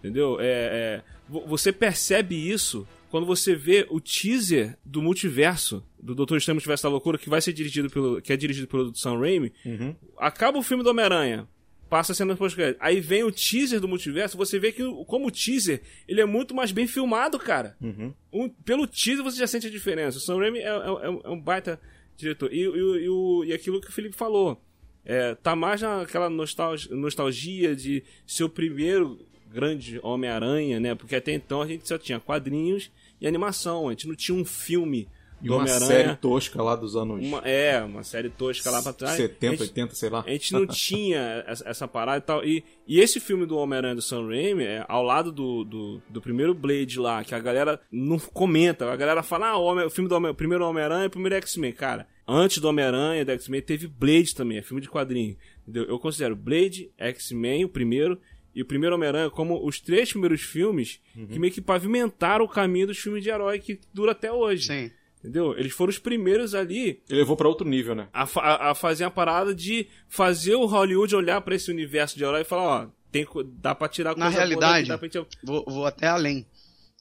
Entendeu? É, é, vo- você percebe isso quando você vê o teaser do multiverso, do Doutor Estranho Multiverso da Loucura, que vai ser dirigido pelo. que é dirigido pelo Sam Raimi. Uhum. Acaba o filme do Homem-Aranha. Passa a cena pós -crédito. Aí vem o teaser do multiverso, você vê que, como o teaser, ele é muito mais bem filmado, cara. Uhum. Um- pelo teaser você já sente a diferença. O Sam Raimi é, é- é- é um baita diretor. E, e, e o- e aquilo que o Felipe falou. É, tá mais naquela nostalgia, nostalgia de ser o primeiro grande Homem-Aranha, né? Porque até então a gente só tinha quadrinhos e animação. A gente não tinha um filme E uma série tosca lá dos anos Uma, é, uma série tosca lá pra trás. 70, a gente, 80, sei lá. a gente não tinha essa, essa parada e tal. E, e esse filme do Homem-Aranha do Sam Raimi, é, ao lado do, do, do primeiro Blade lá, que a galera não comenta, a galera fala, ah, o, Homem- o filme do Homem, o primeiro Homem-Aranha e o primeiro X-Men. Cara, antes do Homem-Aranha e do X-Men teve Blade também, é filme de quadrinho. Entendeu? Eu considero Blade, X-Men, o primeiro, e o primeiro Homem-Aranha como os três primeiros filmes que meio que pavimentaram o caminho dos filmes de herói que dura até hoje. sim. Entendeu? Eles foram os primeiros ali Ele levou pra outro nível, né? a, fa- a, a fazer a parada de fazer o Hollywood olhar pra esse universo de herói e falar, ó, tem, dá pra tirar Na realidade- daqui, dá pra gente... Vou, vou até além.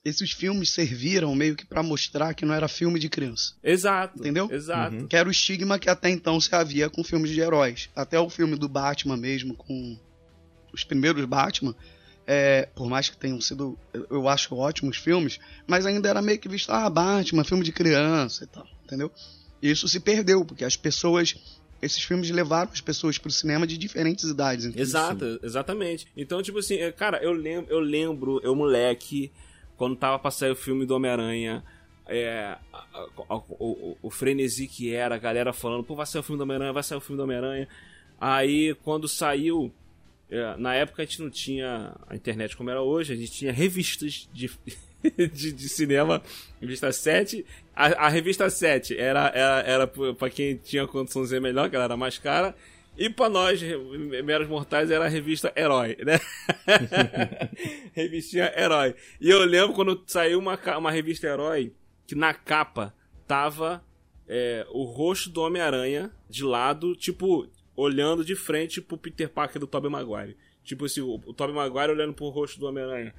Esses filmes serviram meio que pra mostrar que não era filme de criança. Exato. Entendeu? Exato. Que era o estigma que até então se havia com filmes de heróis. Até o filme do Batman mesmo, com os primeiros Batman, é, por mais que tenham sido, eu- acho, ótimos filmes, mas ainda era meio que visto, ah, Batman, filme de criança e tal, entendeu? Isso se perdeu, porque as pessoas. Esses filmes levaram as pessoas pro cinema de diferentes idades. entendeu? Exato, exatamente. Então, tipo assim, é, cara, eu lembro, eu lembro, eu moleque, quando tava pra sair o filme do Homem-Aranha, é, o, o- o frenesi que era, a galera falando, pô, vai sair o filme do Homem-Aranha, vai sair o filme do Homem-Aranha. Aí, quando saiu, na época a gente não tinha a internet como era hoje, a gente tinha revistas de, de, de cinema, revista 7. A, a revista 7 era, era, era pra quem tinha condiçãozinha melhor, que ela era mais cara. E pra nós, meros mortais, era a revista Herói, né? Revistinha Herói. E eu lembro quando saiu uma, uma revista Herói, que na capa tava é, o rosto do Homem-Aranha de lado, tipo, olhando de frente pro Peter Parker do Tobey Maguire. Tipo assim, o, o Tobey Maguire olhando pro rosto do Homem-Aranha.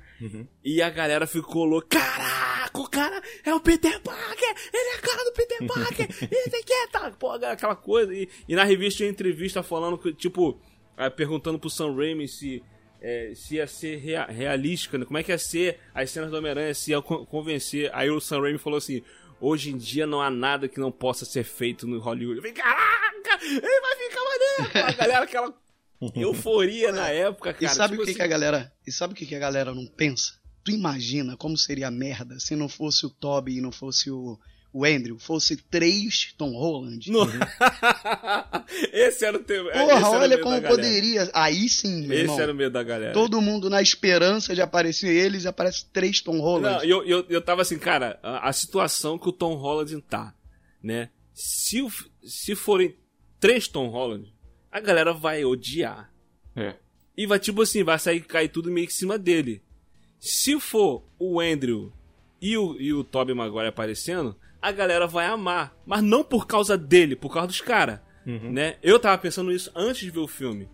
E a galera ficou louca. Caraca, o cara é o Peter Parker! Ele é a cara do Peter Parker! Isso aqui é tá, pô, aquela coisa. E, e na revista tinha entrevista falando, que, tipo, ah, perguntando pro Sam Raimi se, é, se ia ser rea- realística, né? como é que ia ser as cenas do Homem-Aranha, se ia con- convencer. Aí o Sam Raimi falou assim: hoje em dia não há nada que não possa ser feito no Hollywood. Eu falei, caraca, ele vai ficar maneiro! A galera, aquela euforia na época, cara. E sabe tipo o que, assim, que a galera. E sabe o que, que a galera não pensa? Tu imagina como seria a merda se não fosse o Toby e não fosse o, o Andrew, fosse três Tom Holland. No... esse era o tema. esse Porra, era o olha medo como da galera. poderia. Aí sim, meu Esse irmão. era o medo da galera. Todo mundo na esperança de aparecer eles, aparece três Tom Holland. Não, eu, eu, eu tava assim, cara, a, a situação que o Tom Holland tá, né? Se, o- se forem três Tom Holland, a galera vai odiar. É. E vai, tipo assim, vai sair cair tudo meio que em cima dele. Se for o Andrew e o, e o Tobey Maguire aparecendo, a galera vai amar. Mas não por causa dele, por causa dos caras. Né? Eu tava pensando isso antes de ver o filme.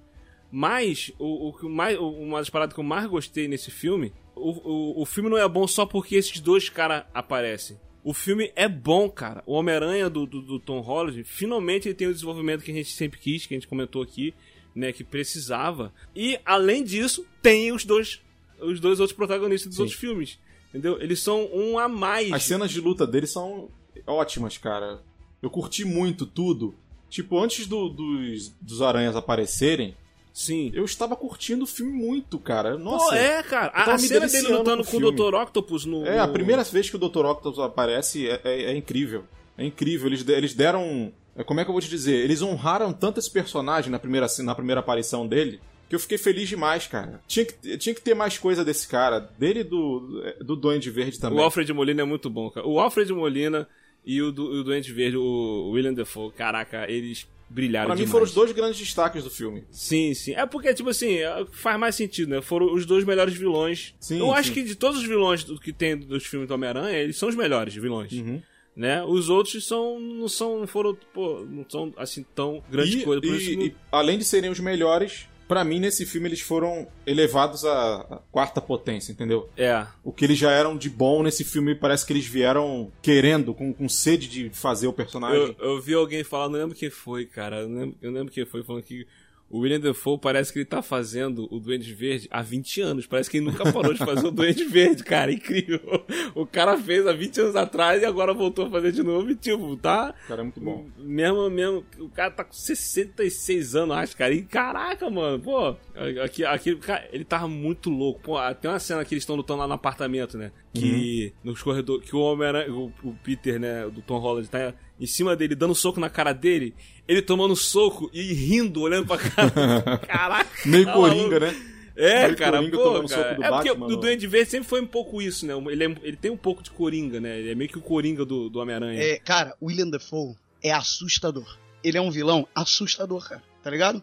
Mas, o, o, mais, o- uma das paradas que eu mais gostei nesse filme, o, o, o filme não é bom só porque esses dois caras aparecem. O filme é bom, cara. O Homem-Aranha do, do, do Tom Holland, finalmente ele tem o desenvolvimento que a gente sempre quis, que a gente comentou aqui, né, que precisava. E, além disso, tem os dois, os dois outros protagonistas dos Sim. outros filmes. Entendeu? Eles são um a mais. As cenas de luta deles são ótimas, cara. Eu curti muito tudo. Tipo, antes do- dos, dos aranhas aparecerem, Sim. eu estava curtindo o filme muito, cara. Nossa. Pô, é, cara. A, a cena dele lutando com o. Dr. Octopus no. É, a primeira vez que o Dr. Octopus aparece é, é- é incrível. É incrível. Eles, eles deram. é, Como é que eu vou te dizer? Eles honraram tanto esse personagem na primeira, na primeira aparição dele. Que eu fiquei feliz demais, cara. Tinha que, tinha que ter mais coisa desse cara. Dele e do, do Duende Verde também. O Alfred Molina é muito bom, cara. O Alfred Molina e o, do, o Doente Verde, o William Defoe, caraca, eles brilharam Pra mim demais. foram os dois grandes destaques do filme. Sim, sim. É porque, tipo assim, é, faz mais sentido, né? Foram os dois melhores vilões. Sim, Eu acho sim. que de todos os vilões que tem dos filmes do Homem-Aranha, eles são os melhores vilões. Uhum. Né? Os outros são. não são. não foram. Pô, não são assim tão grande e, coisa. E- isso, e, além de serem os melhores, pra mim nesse filme eles foram elevados à, quarta potência, entendeu? É. O que eles já eram de bom nesse filme parece que eles vieram querendo, com, com sede de fazer o personagem. Eu, eu vi alguém falar, não lembro quem foi, cara. Eu não lembro, eu lembro quem foi, falando que o William Defoe parece que ele tá fazendo o Duende Verde há 20 anos. Parece que ele nunca parou de fazer o Duende Verde, cara. Incrível. O cara fez há 20 anos atrás e agora voltou a fazer de novo. E, tipo, tá. Cara, é muito bom. Mesmo, mesmo. O cara tá com 66 anos, acho, cara. E caraca, mano. Pô, aqui, aqui, cara, ele tava muito louco. Pô, tem uma cena que eles estão lutando lá no apartamento, né? Que nos corredores. Que o homem o, o Peter, né? Do Tom Holland tá em cima dele, dando soco na cara dele. Ele tomando soco e rindo, olhando pra cara. Caraca. Meio tá coringa, né? É, Meio cara, Coringa pô, tomando cara. soco do é porque Batman, o não. Duende Verde sempre foi um pouco isso, né? Ele, é- ele tem um pouco de Coringa, né? Ele é meio que o Coringa do, do Homem-Aranha. É, cara, William Dafoe é assustador. Ele é um vilão assustador, cara. Tá ligado?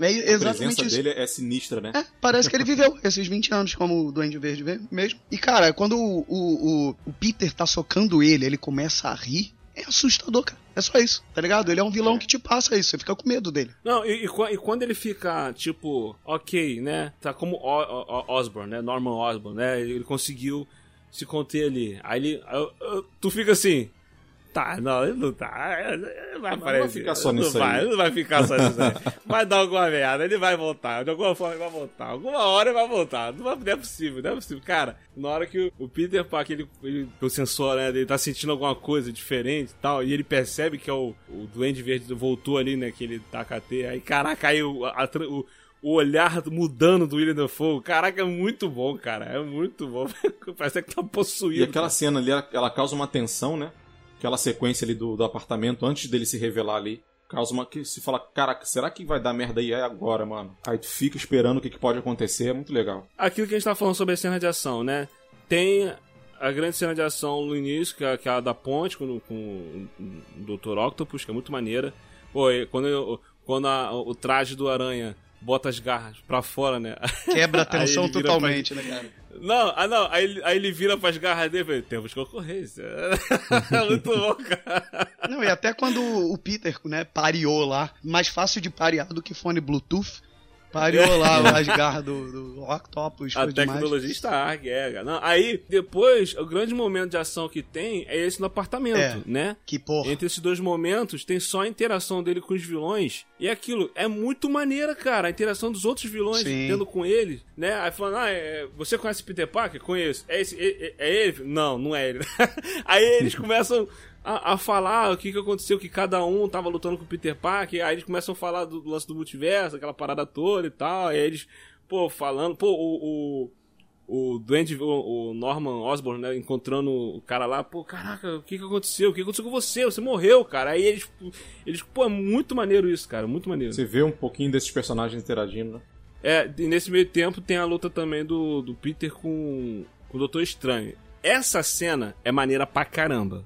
É A exatamente presença isso. dele é sinistra, né? É, parece que ele viveu esses 20 anos como o Duende Verde ve- mesmo. E, cara, quando o, o, o, o Peter tá socando ele, ele começa a rir, é assustador, cara. É só isso, tá ligado? Ele é um vilão que te passa isso, você fica com medo dele. Não, e, e e quando ele fica, tipo, ok, né? Tá como o, o- o- Osborn, né? Norman Osborn, né? Ele conseguiu se conter ali. Aí ele. eu- eu- tu fica assim. Tá, não, ele não tá. Ele vai aparecer. vai ficar só nisso não aí. Vai, ele não vai ficar só nisso aí. Vai dar alguma merda, ele vai voltar. De alguma forma ele vai voltar. Alguma hora ele vai voltar. Não, não é possível, não é possível. Cara, na hora que o, Peter Parker, ele, ele, o sensor, né, ele tá sentindo alguma coisa diferente e tal, e ele percebe que é o, o Duende Verde voltou ali, né, que ele taca a teia. Aí, caraca, aí o, a o, o olhar mudando do William Dafoe, caraca, é muito bom, cara. É muito bom. Parece que tá possuído. E aquela cena ali, ela, ela causa uma tensão, né? Aquela sequência ali do, do apartamento, antes dele se revelar ali. Causa uma que se fala, caraca, será que vai dar merda aí É agora, mano? Aí tu fica esperando o que, que pode acontecer, é muito legal. aquilo que a gente tá falando sobre a cena de ação, né? Tem a grande cena de ação no início, que é aquela da ponte com, com o Dr. Octopus, que é muito maneira. Pô, quando, quando a- o traje do Aranha bota as garras pra fora, né? Quebra a tensão totalmente, né, cara? Não, ah não, aí, ele- aí ele vira pras garras dele e fala, temos concorrência. muito bom, cara. Não, e até quando o Peter, né, pareou lá, mais fácil de parear do que fone Bluetooth, pareou lá as garras do, do Octopus, A tecnologia está é. Não, aí, depois, o grande momento de ação que tem é esse no apartamento, É. né? Que porra. Entre esses dois momentos, tem só a interação dele com os vilões. E aquilo é muito maneira, cara. A interação dos outros vilões Sim. tendo com ele, né? Aí falando, ah, é, você conhece Peter Parker? Conheço. É, esse, é, é- é ele? Não, não é ele. aí eles começam a, a falar o que, que aconteceu, que cada um tava lutando com o Peter Parker. Aí eles começam a falar do, do lance do multiverso, aquela parada toda e tal. Aí eles, pô, falando, pô, o. o o Duende, o, o Norman Osborn, né, encontrando o cara lá, pô, caraca, o que que aconteceu? O que aconteceu com você? Você morreu, cara. Aí eles, eles pô, é muito maneiro isso, cara, muito maneiro. Você vê um pouquinho desses personagens interagindo, né? É, e nesse meio tempo tem a luta também do, do Peter com, com o Doutor Estranho. Essa cena é maneira pra caramba.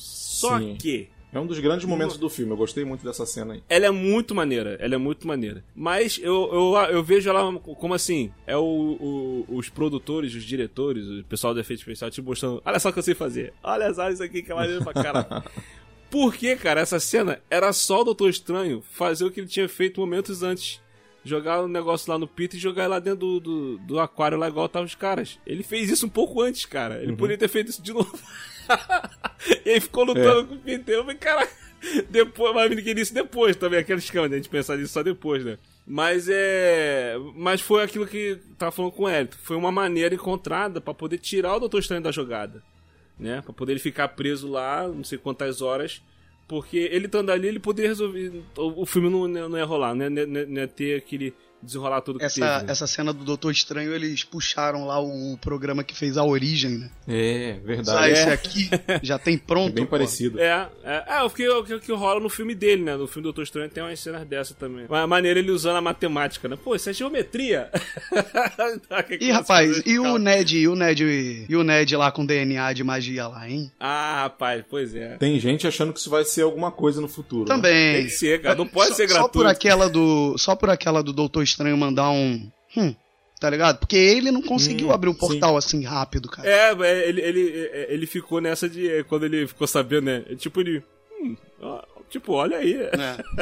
Só Sim. que É um dos grandes momentos do filme, eu gostei muito dessa cena aí. ela é muito maneira, ela é muito maneira. Mas eu, eu, eu vejo ela como assim: é o, o- os produtores, os diretores, o pessoal do efeito especial te mostrando: olha só o que eu sei fazer, olha só isso aqui que é maneiro pra caralho. Porque, cara, essa cena era só o Doutor Estranho fazer o que ele tinha feito momentos antes. Jogar o negócio lá no Peter e jogar lá dentro do, do, do aquário lá igual estavam os caras. Ele fez isso um pouco antes, cara. Ele poderia ter feito isso de novo. e aí ficou lutando com o Peter. Eu falei, caraca. Depois, mas queria isso depois também, aquele esquema, né? A gente pensar nisso só depois, né? Mas é. Mas foi aquilo que tava falando com o Elton. Foi uma maneira encontrada pra poder tirar o Doutor Estranho da jogada. Né? Pra poder ele ficar preso lá, não sei quantas horas. Porque ele estando ali, ele poderia resolver. O, filme não, não ia rolar, né? Não ia ter aquele desenrolar todo que Essa, teve. né? essa cena do Doutor Estranho, eles puxaram lá o, programa que fez a origem, né? É, Ah, verdade. esse É. aqui já tem É pronto. bem pô. parecido. É, é, é o, que, o, que, o que rola no filme dele, né? No filme do Doutor Estranho tem umas cenas dessa também. Mas a maneira ele usando a matemática, né? Pô, isso é geometria. Ih, rapaz, e o Ned, e o Ned, e o Ned lá com DNA de magia lá, hein? Ah, rapaz, pois é. Tem gente achando que isso vai ser alguma coisa no futuro. né? Tem Também. que ser, cara. Não pode só, ser Só gratuito. por aquela do, só por aquela do Doutor Estranho mandar um, hum, tá ligado? Porque ele não conseguiu Hum, abrir um portal assim rápido, cara. É, é, ele, ele, é, ele ficou nessa de. é, Quando ele ficou sabendo, né? é Tipo, ele. hum, ó, tipo, olha aí. É.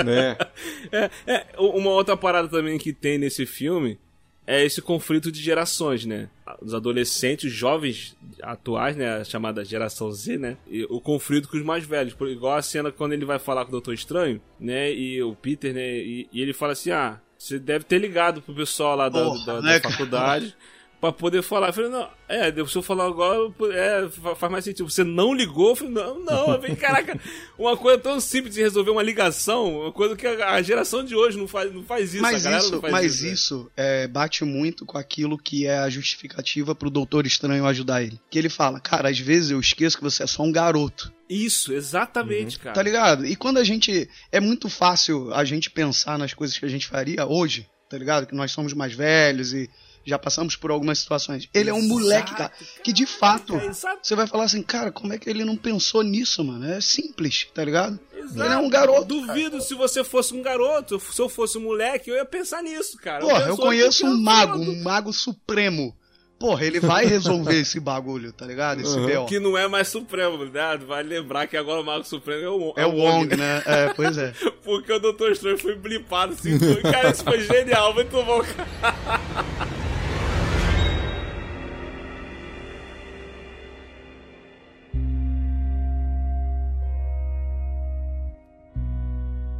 Né? É, é, uma outra parada também que tem nesse filme é esse conflito de gerações, né? Os adolescentes, os jovens atuais, né? A chamada geração Z, né? E o conflito com os mais velhos. Por- Igual a cena quando ele vai falar com o Doutor Estranho, né? E o Peter, né? E, e ele fala assim: ah, você deve ter ligado pro pessoal lá da, Porra, da- da né, cara? faculdade. Pra poder falar. Eu falei, não, é, se eu falar agora, é, fa- faz mais sentido. Você não ligou? Eu falei, não, não. Eu falei, caraca, uma coisa tão simples de resolver uma ligação, uma coisa que a, geração de hoje não faz, não faz isso. Mas isso, não faz mas isso. né? isso é, bate muito com aquilo que é a justificativa pro Doutor Estranho ajudar ele. Que ele fala, cara, às vezes eu esqueço que você é só um garoto. Isso, exatamente, cara. Tá ligado? E quando a gente. É muito fácil a gente pensar nas coisas que a gente faria hoje, tá ligado? Que nós somos mais velhos e já passamos por algumas situações. Ele é um Exato, moleque, cara, que de fato. É, exato, Você vai falar assim, cara, como é que ele não pensou nisso, mano? É simples, tá ligado? exato. Ele é um garoto. Duvido se você fosse um garoto, se eu fosse um moleque, eu ia pensar nisso, cara. Porra, eu penso- conheço um mago, um mago supremo. Porra, ele vai resolver esse bagulho, tá ligado? Esse Uhum. B.O. Que não é mais Supremo, né? Vai lembrar que agora o Mago Supremo é o, É o Wong, né? É, pois é. Porque o Doutor Estranho foi blipado assim. Cara, isso foi genial, muito bom, cara.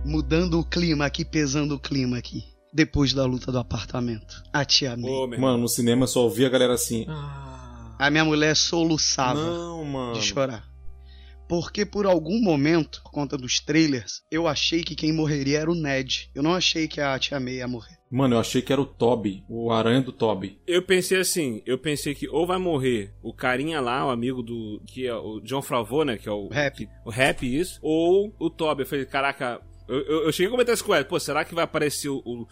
mudando o clima aqui, pesando o clima aqui. Depois da luta do apartamento. A tia May. Pô, Mano, no cinema eu só ouvia a galera assim. A minha mulher soluçava Não, mano. de chorar. Porque por algum momento, por conta dos trailers, eu achei que quem morreria era o Ned. Eu não achei que a tia May ia morrer. Mano, eu achei que era o Toby, o aranha do Toby. Eu pensei assim, eu pensei que ou vai morrer o carinha lá, o amigo do. que é o John Favreau, né? Que é o. Rap. que- o rap, isso. Ou o Toby. Eu falei, caraca. Eu, eu, eu cheguei a comentar isso com ele. Pô, será que vai aparecer o. o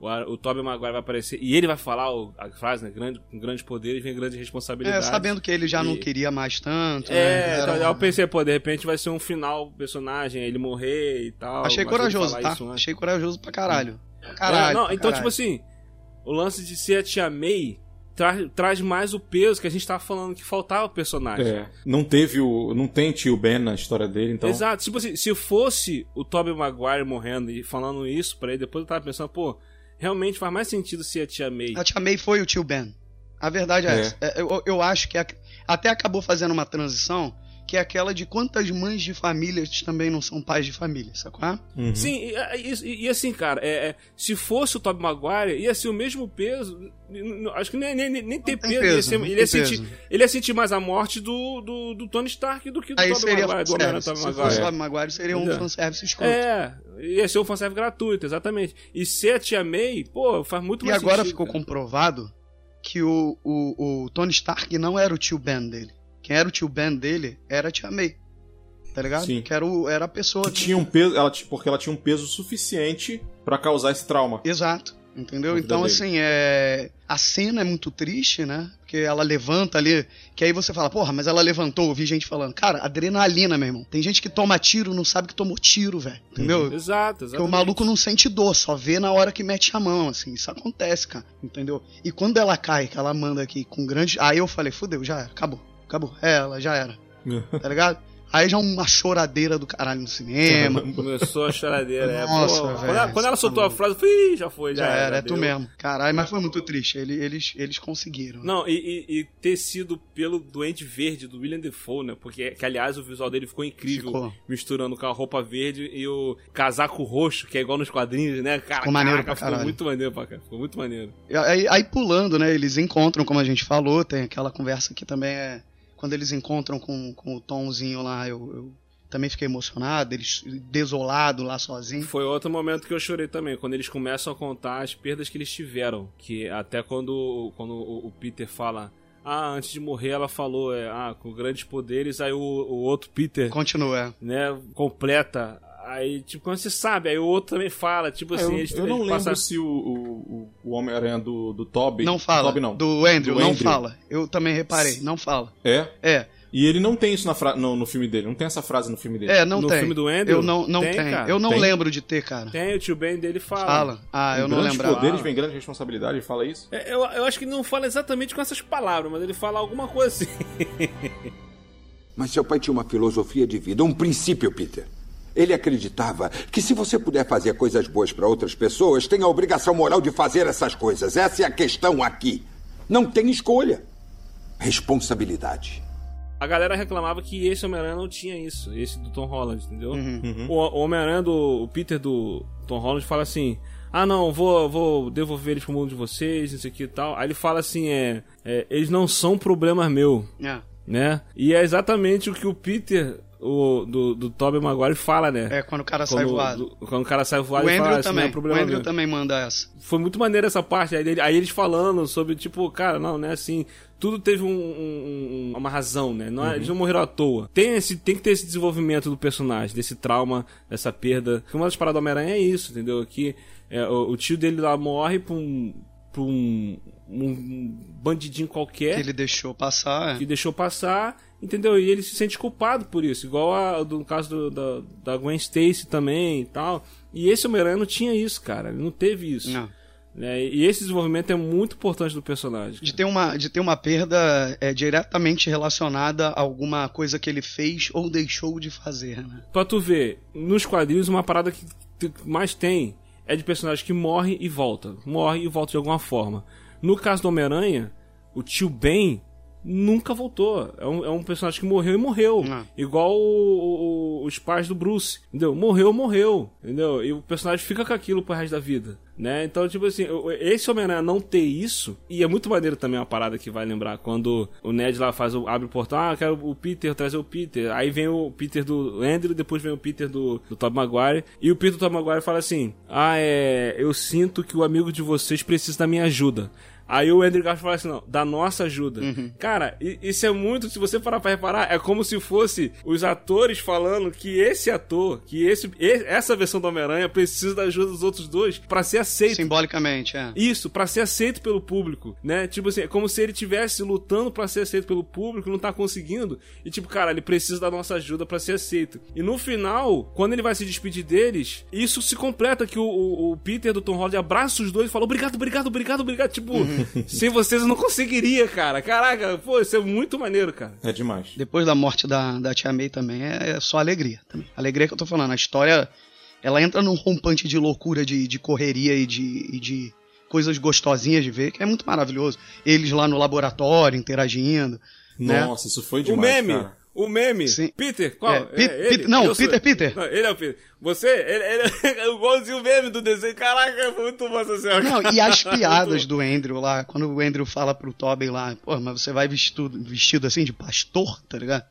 o, o Tobey Maguire vai aparecer e ele vai falar o- a frase, né? Grande, com grandes poderes vem grande É, responsabilidade. sabendo que ele já não E- queria mais tanto. né? É, Era então, uma- eu pensei, pô, de repente vai ser um final personagem, ele morrer e tal. Achei corajoso, tá? isso. Achei corajoso pra caralho. Pra Caralho. É, não, pra então, caralho. tipo assim, o lance de ser a Tia May tra- traz mais o peso que a gente tava falando que faltava o personagem. É. Não teve o. Não tem tio Ben na história dele, então. Exato, tipo assim, se fosse o Tobey Maguire morrendo e falando isso pra ele, depois eu tava pensando, pô, realmente faz mais sentido ser a Tia May. A tia May foi o tio Ben. A verdade é, É. essa. É, Eu, eu acho que a- até acabou fazendo uma transição que é aquela de quantas mães de família também não são pais de família, sacou? Uhum. Sim, e, e- e assim, cara, é, é, se fosse o Tobey Maguire, ia ser o mesmo peso. Acho que nem, nem, nem ter tem peso. peso, ia ser- ele, ia sentir, peso. ele ia sentir mais a morte do, do, do Tony Stark do que do Aí Tobey Maguire, do. Tobey Se fosse o Maguire. Tobey Maguire, seria um Entendeu? fanservice escroto. É, ia ser um fanservice gratuito, exatamente. E ser a Tia May, pô, faz muito E mais agora sentido. ficou cara. comprovado que o, o, o Tony Stark não era o tio Ben dele. Quem era o tio Ben dele era a tia May. Tá ligado? Sim. Que era, o, era a pessoa Que tinha um peso. Ela, porque ela tinha um peso suficiente pra causar esse trauma. Exato. Entendeu? Então, dele. assim, é... a cena é muito triste, né? Porque ela levanta ali, que aí você fala, porra, mas ela levantou, eu vi gente falando. Cara, adrenalina, meu irmão. Tem gente que toma tiro, não sabe que tomou tiro, velho. Entendeu? Exato, Porque exatamente. o maluco não sente dor, só vê na hora que mete a mão, assim. Isso acontece, cara. Entendeu? E quando ela cai, que ela manda aqui com grande. Aí eu falei, fudeu, já era, acabou. Acabou. É ela, já era. Tá ligado? Aí já uma choradeira do caralho no cinema. Começou a choradeira. é, Nossa, pô, velho, quando, ela, quando ela tá soltou a frase, fui, já foi, já, Já era, é tu mesmo. Caralho, mas foi muito triste. Ele- Eles, eles conseguiram. Não, e, e- e ter sido pelo Doente Verde do William Defoe, né? Porque, que, aliás, o visual dele ficou incrível, Ficou. misturando com a roupa verde e o casaco roxo, que é igual nos quadrinhos, né? Cara, Ficou maneiro caraca, pra caralho. ficou muito maneiro, pra cá. Ficou muito maneiro. Aí, aí pulando, né? Eles encontram, como a gente falou, tem aquela conversa que também é. Quando eles encontram com, com o Tomzinho lá, eu, eu também fiquei emocionado, eles desolado lá sozinho. Foi outro momento que eu chorei também, quando eles começam a contar as perdas que eles tiveram. Que até quando, quando o Peter fala. Ah, antes de morrer ela falou, é, ah, com grandes poderes, aí o, o outro Peter, Continua. né, completa. Aí, tipo, quando você sabe, aí o outro também fala, tipo É, assim, eu, eles, eu não eles lembro passam- se o, o, o- Homem-Aranha do, do Toby. Não fala. Toby não. Do Andrew, Do não Andrew. fala. Eu também reparei, não fala. É. É, E ele não tem isso na fra... no, no filme dele. Não tem essa frase no filme dele. é, não No tem. filme do Andrew? Eu não, não Tem, tem. cara. Eu não Tem? lembro de ter, cara. Tem, o tio Ben dele fala. Fala. Ah, eu não grandes lembrava. poderes vem grande responsabilidade, ele fala isso. É, Eu, eu acho que não fala exatamente com essas palavras, mas ele fala alguma coisa assim. Mas seu pai tinha uma filosofia de vida, um princípio, Peter. Ele acreditava que se você puder fazer coisas boas para outras pessoas, tem a obrigação moral de fazer essas coisas. Essa é a questão aqui. Não tem escolha. Responsabilidade. A galera reclamava que esse Homem-Aranha não tinha isso, esse do Tom Holland, entendeu? Uhum. O, o Homem-Aranha do o Peter do Tom Holland fala assim: Ah, não, vou, vou devolver eles pro mundo de vocês, isso aqui e tal. Aí ele fala assim: é, é, eles não são problema meu, É. né? E é exatamente o que o Peter o, do, do Tobey Maguire fala, né? É, quando o cara sai Quando, voado. do- quando o cara sai voado, O ele fala: Andrew "Isso não também. é problema o Andrew meu." também manda essa. Foi muito maneiro essa parte. Aí, aí eles falando sobre, tipo, cara, não, não é assim. Tudo teve um- um- um- uma razão, né? Não é- Eles não morreram à toa. Tem, esse, tem que ter esse desenvolvimento do personagem, desse trauma, dessa perda. Uma das paradas do Homem-Aranha é isso, entendeu? Que é, o, o tio dele lá morre pra um. Um, um bandidinho qualquer Que ele deixou passar. é. que deixou passar, entendeu? E ele se sente culpado por isso, igual a, no caso do- da, da Gwen Stacy também e tal. E esse Homem-Aranha não tinha isso, cara. Ele não teve isso. Não. né? E esse desenvolvimento é muito importante do personagem. De ter uma, de ter uma perda é, diretamente relacionada a alguma coisa que ele fez ou deixou de fazer, né? Pra tu ver, nos quadrinhos, uma parada que mais tem é de personagem que morre e volta. Morre e volta de alguma forma. No caso do Homem-Aranha, o tio Ben, nunca voltou. É um, é um personagem que morreu e morreu. Ah. Igual o- o- os pais do Bruce, entendeu? Morreu, morreu, entendeu? E o personagem fica com aquilo pro resto da vida, né? Então, tipo assim, esse Homem-Aranha não ter isso, e é muito maneiro também uma parada que vai lembrar, quando o Ned lá faz o, abre o portão, ah, quero o Peter, trazer o Peter. Aí vem o Peter do Andrew, depois vem o Peter do, do Tobey Maguire, e o Peter do Tobey Maguire fala assim, ah, é, eu sinto que o amigo de vocês precisa da minha ajuda. Aí o Andrew Garfield fala assim, não, da nossa ajuda. Cara, i- isso é muito, se você parar pra reparar, é como se fosse os atores falando que esse ator, que esse, essa versão do Homem-Aranha precisa da ajuda dos outros dois pra ser aceito. Simbolicamente, é. Isso, pra ser aceito pelo público, né? Tipo assim, é como se ele estivesse lutando pra ser aceito pelo público, não tá conseguindo. E tipo, cara, ele precisa da nossa ajuda pra ser aceito. E no final, quando ele vai se despedir deles, isso se completa que o, o- o Peter do Tom Holland abraça os dois e fala: "Obrigado, obrigado, obrigado, obrigado". Tipo, sem vocês eu não conseguiria, cara. Caraca, pô, isso é muito maneiro, cara. É demais. Depois da morte da, da Tia May também é, é só alegria. Também. Alegria que eu tô falando. A história, ela entra num rompante de loucura, de, de correria e de, e de coisas gostosinhas de ver, que é muito maravilhoso. Eles lá no laboratório, interagindo. né? Nossa, isso foi o demais, meme, cara. O meme. Sim. Peter, qual? É, Pete-? Peter- não, Eu sou- Peter, Peter. Não, ele é o Peter. Você, ele, ele é igualzinho o meme do desenho. Caraca, foi muito bom essa cena. Não, e as piadas do Andrew lá, quando o Andrew fala pro Tobey lá, pô, mas você vai vestido, vestido assim de pastor, tá ligado?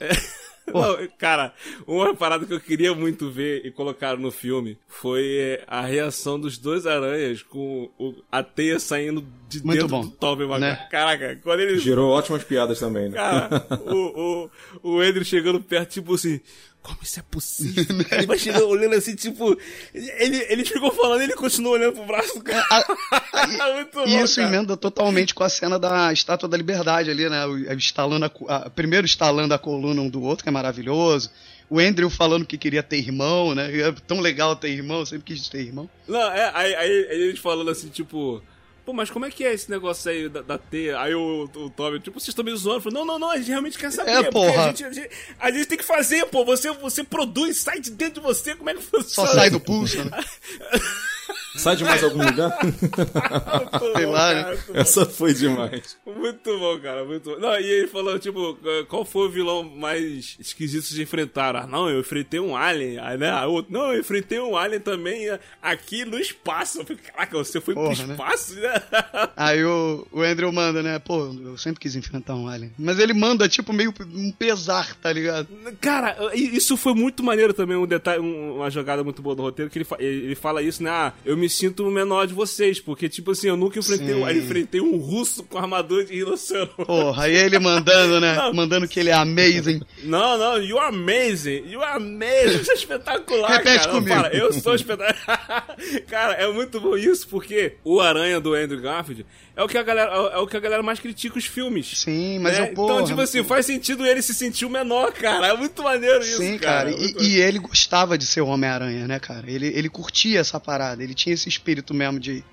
Não, cara, uma parada que eu queria muito ver e colocaram no filme foi é, a reação dos dois aranhas com o- a teia saindo de Muito dentro bom, do Tobey Maguire. né? Caraca, quando ele... Gerou ótimas piadas também, né? Cara, o, o, o Andrew chegando perto, tipo assim, como isso é possível? Ele vai chegando olhando assim, tipo. Ele, ele ficou falando e ele continuou olhando pro braço do cara. Muito bom, E isso cara. emenda totalmente com a cena da Estátua da Liberdade ali, né? Estalando a, a- primeiro estalando a coluna um do outro, que é maravilhoso. O Andrew falando que queria ter irmão, né? É tão legal ter irmão, sempre quis ter irmão. Não, é, aí, aí, aí eles falando assim, tipo. Pô, mas como é que é esse negócio aí da, da teia? Aí o, o Tommy, tipo, vocês estão me zoando. Falou, não, não, não, a gente realmente quer saber. É, porra. A gente, a, gente, a gente tem que fazer, pô. Você, você produz, sai de dentro de você, como é que funciona? Só sai do pulso, né? Sai de mais algum lugar? Sei lá, cara, né? Essa foi demais. Muito bom, cara, muito bom. Não, e ele falou, tipo, qual foi o vilão mais esquisito que vocês enfrentaram? Ah, não, eu enfrentei um alien. Aí, né? Aí o outro, não, eu enfrentei um alien também eh, aqui no espaço. Eu falei, caraca, você foi Porra, pro né? espaço, né? Aí o, o Andrew manda, né? Pô, eu sempre quis enfrentar um alien. Mas ele manda, tipo, meio um pesar, tá ligado? Cara, isso foi muito maneiro também, um detalhe, um- uma jogada muito boa do roteiro, que ele ele fala isso, né? Ah, eu me sinto o menor de vocês, porque, tipo assim, eu nunca enfrentei, Sim. um, aí enfrentei um russo com armadura de rinoceronte. Porra, aí ele mandando, né? Não. Mandando que ele é amazing. Não, não, you are amazing. You are amazing. Isso é espetacular, Repete cara. comigo. Fala, eu sou espetacular. cara, é muito bom isso, porque o Aranha do Andrew Garfield é o que a galera, é o que a galera mais critica os filmes. Sim, mas né? eu, porra... Então, tipo assim, faz sentido ele se sentir o menor, cara. É muito maneiro isso, Sim, cara. cara. É E, e ele gostava de ser o Homem-Aranha, né, cara? Ele, ele curtia essa parada. Ele tinha esse espírito mesmo de,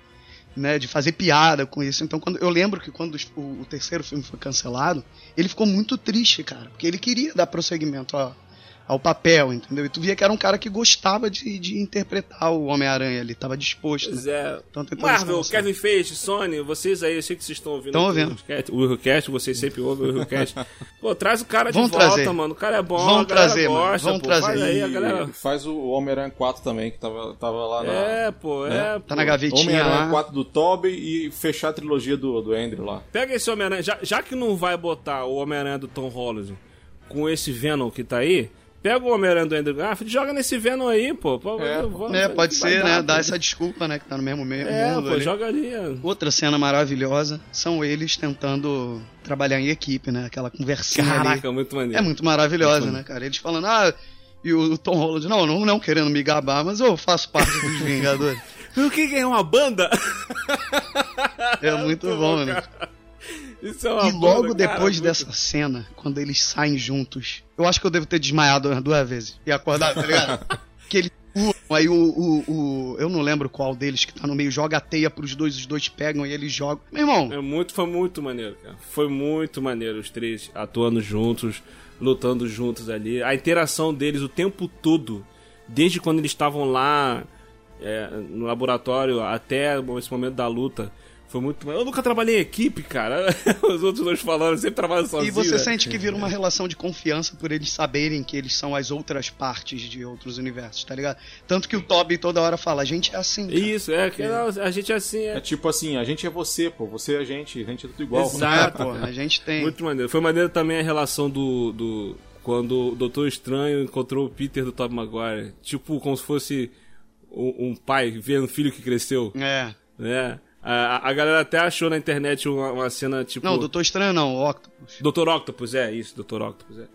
né, de fazer piada com isso. Então, quando eu lembro que quando o, o terceiro filme foi cancelado, ele ficou muito triste, cara. Porque ele queria dar prosseguimento ao, ao papel, entendeu? E tu via que era um cara que gostava de, de interpretar o Homem-Aranha. Ele tava disposto, Pois né? é. Então Marvel. Kevin Feige, Sony, vocês aí, eu sei que vocês estão ouvindo Tão o ouvindo. O Willcast, vocês sempre ouvem o Willcast. Pô, traz o cara de Vamos volta, trazer. mano. O cara é bom, galera trazer, gosta, Vamos pô. trazer. Faz aí, galera... faz o Homem-Aranha 4 também, que tava, tava lá na. É, pô, é. Tá pô. na gavetinha Homem-Aranha lá. 4 do Tobey e fechar a trilogia do, do Andrew lá. Pega esse Homem-Aranha, já, já que não vai botar o Homem-Aranha do Tom Holland com esse Venom que tá aí, pega o Homem-Aranha do Andrew Garfield e joga nesse Venom aí, pô. Pô, É, vamos- É, pode ser, dar, né? Dar essa desculpa, né? Que tá no mesmo meio É, mundo pô, ali. joga ali. é. Outra cena maravilhosa são eles tentando trabalhar em equipe, né? Aquela conversinha ali. Caraca, muito maneiro. É muito maravilhosa, né, cara? Eles falando, ah, e o Tom Holland, não, não, não querendo me gabar, mas eu faço parte dos Vingadores. O que é uma banda? É muito bom, né? Cara. Isso é uma E logo cara, depois muito- dessa cena, quando eles saem juntos, eu acho que eu devo ter desmaiado umas duas vezes e acordado, tá ligado? que eles pulam, aí o, o, o- Eu não lembro qual deles que tá no meio, joga a teia pros dois, os dois pegam e eles jogam. Meu irmão, É muito, foi muito maneiro, cara. Foi muito maneiro os três atuando juntos, lutando juntos ali. A interação deles o tempo todo, desde quando eles estavam lá é, no laboratório até esse momento da luta, Foi muito. Eu nunca trabalhei em equipe, cara. Os outros dois falando, sempre trabalham sozinho. E você né? sente que vira uma relação de confiança por eles saberem que eles são as outras partes de outros universos, tá ligado? Tanto que o Toby toda hora fala, a gente é assim. cara." Isso, é, que a gente é assim, É é. tipo assim, a gente é você, pô. Você é a gente, a gente é tudo igual. Exato. É, pô, a gente tem. Muito maneiro. Foi maneiro também a relação do. do quando o Doutor Estranho encontrou o Peter do Tobey Maguire. Tipo, como se fosse um, um pai vendo um filho que cresceu, É. né? A, a galera até achou na internet uma, uma cena tipo. Não, Doutor Estranho não, Octopus. Dr. Octopus, é, isso, Dr. Octopus, é.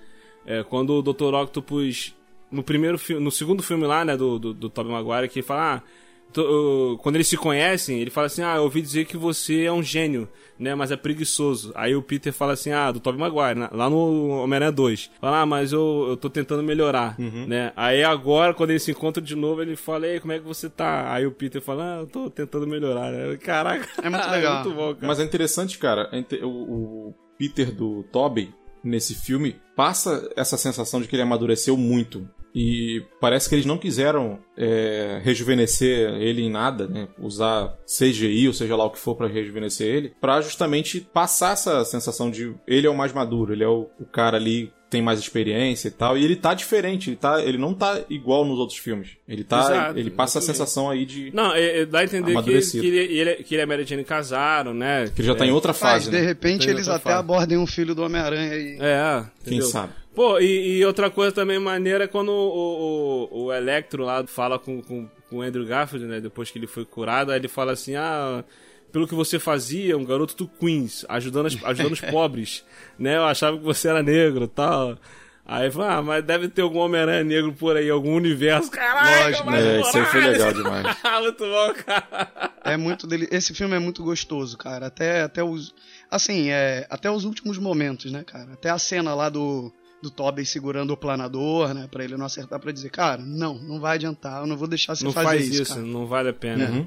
É, quando o Dr. Octopus, no primeiro filme, no segundo filme lá, né, do, do, do Tobey Maguire, que fala, ah, quando eles se conhecem, ele fala assim, ah, eu ouvi dizer que você é um gênio, né, mas é preguiçoso. Aí o Peter fala assim, ah, do Tobey Maguire, né, lá no Homem-Aranha 2. Fala, ah, mas eu, eu tô tentando melhorar, né. Aí agora, quando eles se encontram de novo, ele fala, ei, como é que você tá? Aí o Peter fala, ah, eu tô tentando melhorar, né. Caraca. É muito legal. muito bom, cara. Mas é interessante, cara, é o, o Peter do Tobey, nesse filme, passa essa sensação de que ele amadureceu muito. E parece que eles não quiseram é, rejuvenescer ele em nada, né? Usar CGI ou seja lá o que for pra rejuvenescer ele, pra justamente passar essa sensação de ele é o mais maduro, ele é o, o cara ali que tem mais experiência e tal. E ele tá diferente, ele, tá, ele não tá igual nos outros filmes. Ele tá. Exato, ele passa a sensação aí de. Não, é, é, dá a entender que, que, ele, ele, que ele e a Mary Jane casaram, né? Que ele já tá em outra Mas, fase, de né? repente, Tem eles outra até fase. abordem um filho do Homem-Aranha aí. É, Quem entendeu? sabe? Pô, e, e outra coisa também maneira é quando o, o, o Electro lá fala com, com, com o Andrew Garfield, né? Depois que ele foi curado, aí ele fala assim, ah... Pelo que você fazia, um garoto do Queens, ajudando, as- ajudando os pobres, né? Eu achava que você era negro e tal. Aí fala, ah, mas deve ter algum Homem-Aranha negro por aí, algum universo. Lógico, É, isso aí foi morais. legal demais. Muito bom, cara. É muito dele. Esse filme é muito gostoso, cara. Até, até os. Assim, é. Até os últimos momentos, né, cara? Até a cena lá do. Do Tobey segurando o planador, né? Pra ele não acertar, pra dizer, cara, não, não vai adiantar, eu não vou deixar você Não fazer faz isso, isso, cara. não vale a pena. Uhum.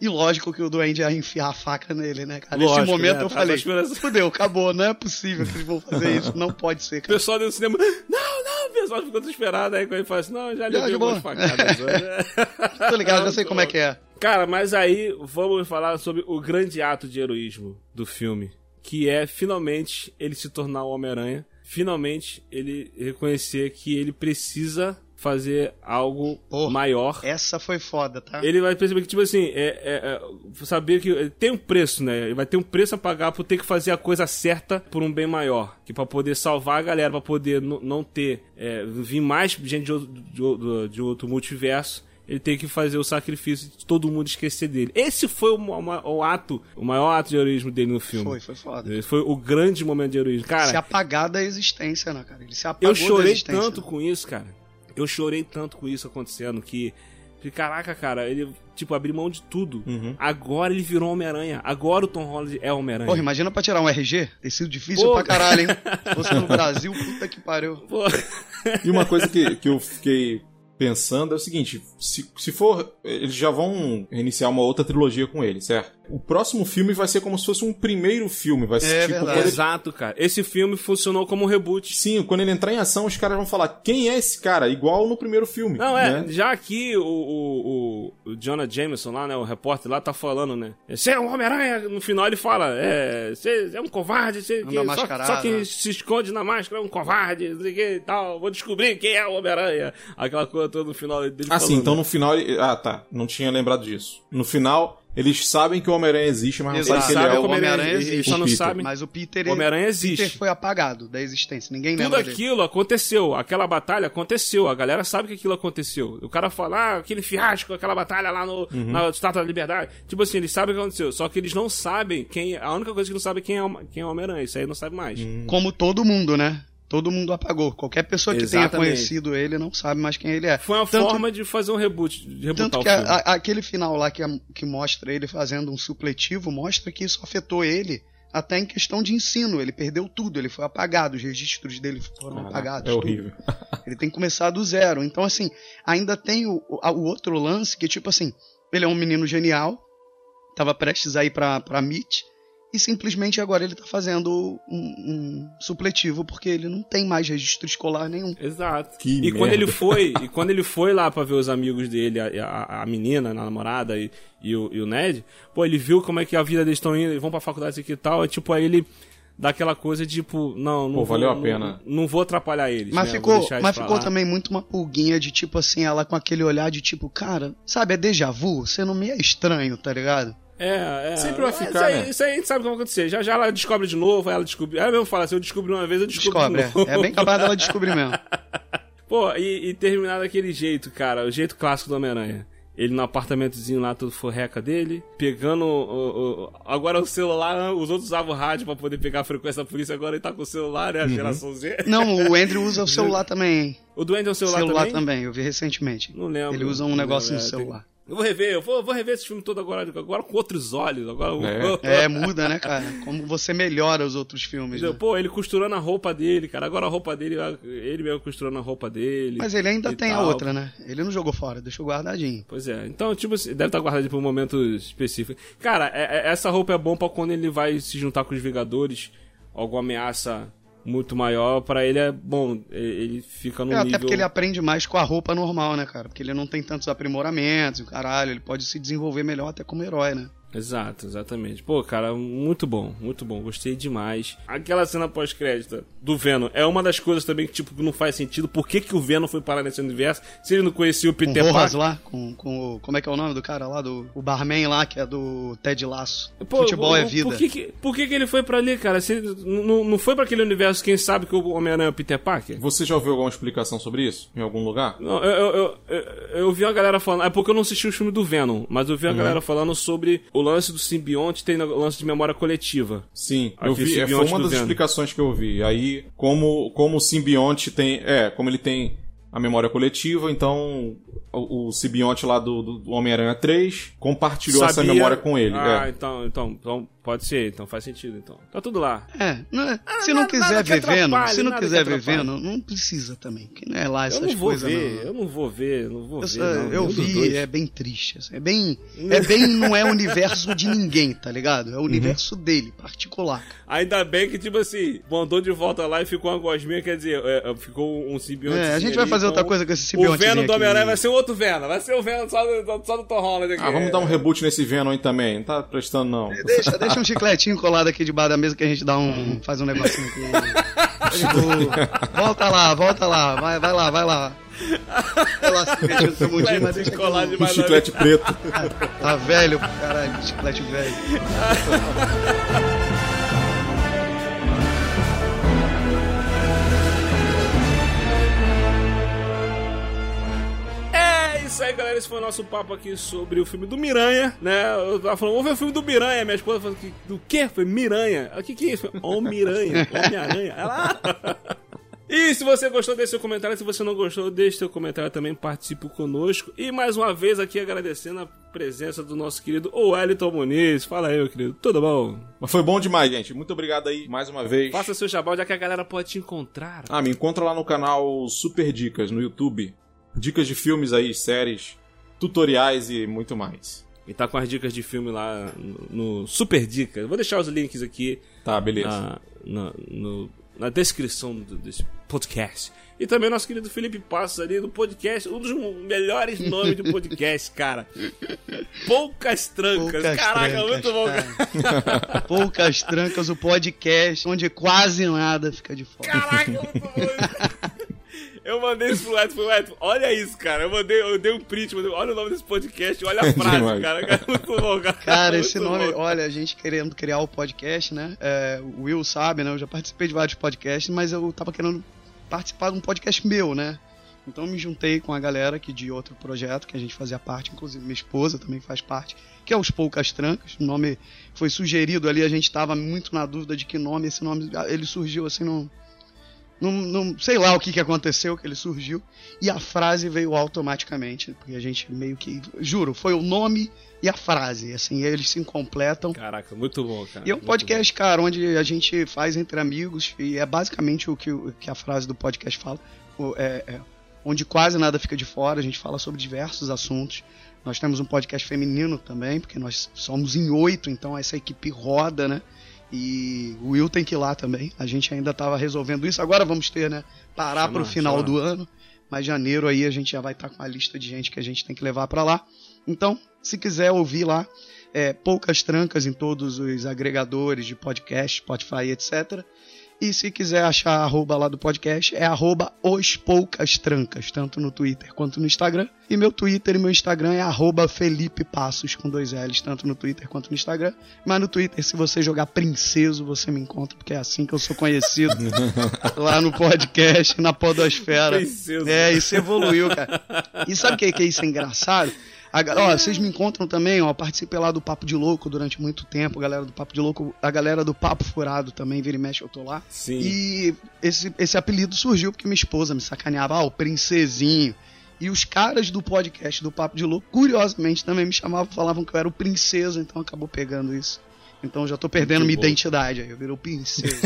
E lógico que o Duende ia enfiar a faca nele, né, cara? Lógico, Nesse momento né? eu falei, fudeu, acabou, não é possível que eles vão fazer isso, não pode ser, O cara. pessoal dentro do cinema, não, não, o pessoal ficou desesperado. Aí quando ele fala assim, não, já levei algumas facadas. Tô ligado, já sei como é que é. Cara, mas aí vamos falar sobre o grande ato de heroísmo do filme, que é finalmente ele se tornar o Homem-Aranha, finalmente ele reconhecer que ele precisa fazer algo Porra. maior. Essa foi foda, tá? Ele vai perceber que, tipo assim, é, é- é saber que tem um preço, né? Ele vai ter um preço a pagar por ter que fazer a coisa certa por um bem maior. Que pra poder salvar a galera, pra poder não ter. é, vir mais gente de de de outro multiverso. Ele tem que fazer o sacrifício de todo mundo esquecer dele. Esse foi o, ma- o ato, o maior ato de heroísmo dele no filme. Foi, foi foda. Esse foi o grande momento de heroísmo. Cara, se apagar da existência, né, cara? Ele se apagou eu chorei tanto com isso, cara. Eu chorei tanto com isso acontecendo que. que, Caraca, cara, ele, tipo, abriu mão de tudo. Uhum. Agora ele virou Homem-Aranha. Agora o Tom Holland é Homem-Aranha. Porra, imagina pra tirar um RG? Tem sido difícil Pô. pra caralho, hein? Se fosse no Brasil, puta que pariu. Pô, E uma coisa que, que eu fiquei pensando é o seguinte: se, se for. Eles já vão iniciar uma outra trilogia com ele, certo? O próximo filme vai ser como se fosse um primeiro filme. Vai ser É tipo. verdade. Ele, Exato, cara. Esse filme funcionou como um reboot. sim, quando ele entrar em ação, os caras vão falar: quem é esse cara? Igual no primeiro filme. Não, é, né? já aqui o, o, o, o Jonah Jameson lá, né, o repórter lá, tá falando, né? Você é um Homem-Aranha, no final ele fala, é, você é um covarde, você, que, só, só quem se esconde na máscara é um covarde, não sei o que e tal, vou descobrir quem é o Homem-Aranha. Aquela coisa toda no final dele Ah, sim, falando. então no final. ele- Ah, tá. Não tinha lembrado disso. No final, eles sabem que o Homem-Aranha existe, mas não sabem que ele Sabe é o Homem-Aranha existe, só não O Peter. sabe. Mas o Peter, O Homem-Aranha existe. Peter foi apagado da existência. Ninguém Tudo lembra dele. aquilo aconteceu, aquela batalha aconteceu, a galera sabe que aquilo aconteceu. O cara fala, ah, aquele fiasco, aquela batalha lá no, Uhum. na Estátua da Liberdade. Tipo assim, eles sabem o que aconteceu, só que eles não sabem quem. A única coisa que não sabe é quem é, o- quem é o Homem-Aranha, isso aí não sabe mais. Como todo mundo, né? Todo mundo apagou. Qualquer pessoa que Exatamente. tenha conhecido ele não sabe mais quem ele é. Foi uma Tanto- forma de fazer um reboot, de rebutar Tanto o que a- filme. a- aquele final lá que, a- que mostra ele fazendo um supletivo mostra que isso afetou ele até em questão de ensino. Ele perdeu tudo, ele foi apagado, os registros dele foram Caraca, apagados. É tudo. horrível. Ele tem que começar do zero. Então, assim, ainda tem o, o, o outro lance que, tipo assim, ele é um menino genial, tava prestes a ir pra, pra MIT, e simplesmente agora ele tá fazendo um, um supletivo porque ele não tem mais registro escolar nenhum. Exato. Que e merda. quando ele foi, e quando ele foi lá pra ver os amigos dele, a, a, a menina, a namorada e, e, o, e o Ned, pô, ele viu como é que a vida deles estão indo, eles vão pra faculdade aqui e tal, e tipo, aí ele dá aquela coisa tipo, não, não Pô, vou, valeu a não- pena. Não, vou atrapalhar eles. Mas né? Vou ficou, mas ficou lá. também muito uma pulguinha de tipo assim, ela com aquele olhar de tipo, cara, sabe, é déjà vu? Você não me é estranho, tá ligado? É, é. Sempre vai ficar, isso aí, né? Isso aí a gente sabe o que vai acontecer. Já já ela descobre de novo, aí ela descobre. Ela mesmo fala assim: eu descobri uma vez, eu descubro Descobre, de novo. é. É bem capaz dela descobrir mesmo. Pô, e, e terminar daquele jeito, cara, o jeito clássico do Homem-Aranha. Ele no apartamentozinho lá, todo forreca dele, pegando o, o- o- agora o celular, os outros usavam o rádio pra poder pegar a frequência da polícia, agora ele tá com o celular, Uhum. né, a geração Z. Não, o Andrew usa o celular também, hein? O Duende é um celular, Celular, também? também, eu vi recentemente. Não lembro. Ele usa um negócio lembro, no é, tem- celular. Eu vou rever, eu vou, vou rever esse filme todo agora, agora com outros olhos, agora... É. É, muda, né, cara? Como você melhora os outros filmes, né? Pô, ele costurando a roupa dele, cara. Agora a roupa dele, ele mesmo costurando a roupa dele. Mas ele ainda tem a tal. outra, né? Ele não jogou fora, deixou guardadinho. Pois é. Então, tipo, assim, deve estar guardado pra um momento específico. Cara, é- é- essa roupa é bom pra quando ele vai se juntar com os Vingadores, alguma ameaça muito maior, pra ele é bom. Ele fica no É, nível... até porque ele aprende mais com a roupa normal, né, cara? Porque ele não tem tantos aprimoramentos, o caralho, ele pode se desenvolver melhor até como herói, né? Exato, exatamente. Pô, cara, muito bom, muito bom. Gostei demais. Aquela cena pós-crédito do Venom é uma das coisas também que, tipo, não faz sentido. Por que, que o Venom foi parar nesse universo se ele não conhecia o Com Peter o Rojas Parker? lá, com, com o... Como é que é o nome do cara lá? Do, o barman lá, que é do Ted Laço. Pô, Futebol é por- vida. Por que, que, por que, que ele foi pra ali, cara? Se ele não, não foi pra aquele universo, quem sabe que o Homem-Aranha é o Peter Parker? Você já ouviu alguma explicação sobre isso? Em algum lugar? Não, eu, eu, eu, eu, eu vi uma galera falando. É porque eu não assisti o filme do Venom, mas eu vi Uhum. a galera falando sobre o lance do simbionte tem o lance de memória coletiva. Sim, eu vi, é, foi uma das Venom. explicações que eu vi. Aí, como, como o simbionte tem. É, como ele tem a memória coletiva, então o, o simbionte lá do, do Homem-Aranha 3 compartilhou essa Sabia- memória com ele. Ah, é. então, então, então pode ser, então faz sentido, então. Tá tudo lá. É, não é- se não nada- quiser ver Venom, se não quiser ver. Venom, não precisa também, que não é lá Eu essas não vou coisas ver, não. eu não vou ver, não vou Eu, ver. não, eu vi, é bem triste. assim, É bem. É bem. Não é o universo de ninguém, tá ligado? É Uhum. o universo dele, particular. Ainda bem que, tipo assim, mandou de volta lá e ficou uma gosminha, quer dizer, é, ficou um simbionte. É, a gente vai fazer outra coisa com esse simbionte. O Venom do Homem-Aranha vai ser outro Venom, vai ser o Venom só do, só do Tom Holland aqui. Ah, vamos dar um reboot nesse Venom aí também. Não tá prestando, não. Deixa, deixa um chicletinho colado aqui debaixo da mesa que a gente dá um. faz um negocinho aqui. Tipo, volta lá, volta lá, vai, vai lá, vai lá. Vai lá se meter no seu mundinho, mas deixa aqui Colado no- Um chiclete preto. Tá velho, caralho, chiclete velho. galera. Esse foi o nosso papo aqui sobre o filme do Miranha, né? Eu tava falando, vamos ver o filme do Miranha. Minha esposa falou, "Que- do quê? Foi Miranha. O que que é isso? Homem-Miranha. Homem-Aranha. Ela... E se você gostou, deixe seu comentário. Se você não gostou, deixe seu comentário também. Participe conosco. E mais uma vez aqui agradecendo a presença do nosso querido Wellington Muniz. Fala aí, meu querido. Tudo bom? Mas foi bom demais, gente. Muito obrigado aí mais uma vez. Faça seu jabá, já que a galera pode te encontrar. Ah, me encontra lá no canal Super Dicas no YouTube. Dicas de filmes aí, séries, tutoriais e muito mais. E tá com as dicas de filme lá no, no Super Dicas. Vou deixar os links aqui Tá, beleza. na, na, no- na descrição do- desse podcast. E também o nosso querido Felipe Passos ali do podcast, um dos melhores nomes do podcast, cara. Poucas trancas. Poucas Caraca, trancas, muito bom, cara. Poucas trancas, o podcast, onde quase nada fica de fora. Caraca, muito bom. Eu mandei isso pro Edson, pro Edson, olha isso, cara. Eu mandei, eu dei um print, mandei, olha o nome desse podcast, olha a frase, cara. Cara, Muito bom, cara. Cara, Muito esse nome, bom. olha, a gente querendo criar o podcast, né? É, o Will sabe, né? Eu já participei de vários podcasts, mas eu tava querendo participar de um podcast meu, né? Então eu me juntei com a galera aqui de outro projeto que a gente fazia parte, inclusive minha esposa também faz parte, que é os Poucas Trancas. O nome foi sugerido ali, a gente tava muito na dúvida de que nome, esse nome, ele surgiu assim num. Num, num- sei lá o que, que aconteceu, que ele surgiu, e a frase veio automaticamente, porque a gente meio que. Juro, foi o nome e a frase, assim, eles se completam. Caraca, muito bom, cara. E é um podcast, cara, onde a gente faz entre amigos, e é basicamente o que, o que a frase do podcast fala. O, é, é, onde quase nada fica de fora, a gente fala sobre diversos assuntos. Nós temos um podcast feminino também, porque nós somos em oito, então essa equipe roda, né? E o Will tem que ir lá também. A gente ainda estava resolvendo isso. Agora vamos ter, né? Parar para o final chama. do ano. Mas janeiro aí a gente já vai estar tá com a lista de gente que a gente tem que levar para lá. Então, se quiser ouvir lá, é, poucas trancas em todos os agregadores de podcast, Spotify, etc. E se quiser achar a arroba lá do podcast, é arroba os poucas trancas, tanto no Twitter quanto no Instagram. E meu Twitter e meu Instagram é arroba Felipe Passos, com dois L's, tanto no Twitter quanto no Instagram. Mas no Twitter, se você jogar Princeso, você me encontra, porque é assim que eu sou conhecido lá no podcast, na podosfera. Princeso. É, isso evoluiu, cara. E sabe o que, que é isso engraçado? A, ó, vocês me encontram também, ó, participei lá do Papo de Louco durante muito tempo, galera do Papo de Louco, a galera do Papo Furado também, vira e mexe, eu tô lá. Sim. E esse, esse apelido surgiu porque minha esposa me sacaneava, ah, o princesinho. E os caras do podcast do Papo de Louco, curiosamente, também me chamavam, falavam que eu era o princeso, então acabou pegando isso. Então já tô perdendo Muito minha bom. identidade aí, eu virei o princeso.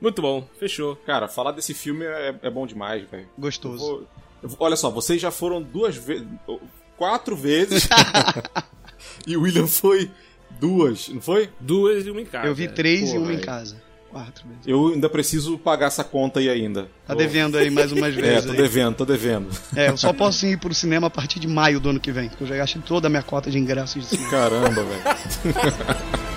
Muito bom, fechou. Cara, falar desse filme é, é bom demais, velho. Gostoso. Olha só, vocês já foram duas vezes. Quatro vezes. e o William foi duas, não foi? Duas e uma em casa. Eu vi três Pô, e uma véio. em casa. Quatro vezes. Eu ainda preciso pagar essa conta aí ainda. Tá devendo aí mais umas vezes. É, tô aí. devendo, tô devendo. É, eu só posso ir pro cinema a partir de maio do ano que vem, porque eu já gastei toda a minha cota de ingressos de cinema. Caramba, velho.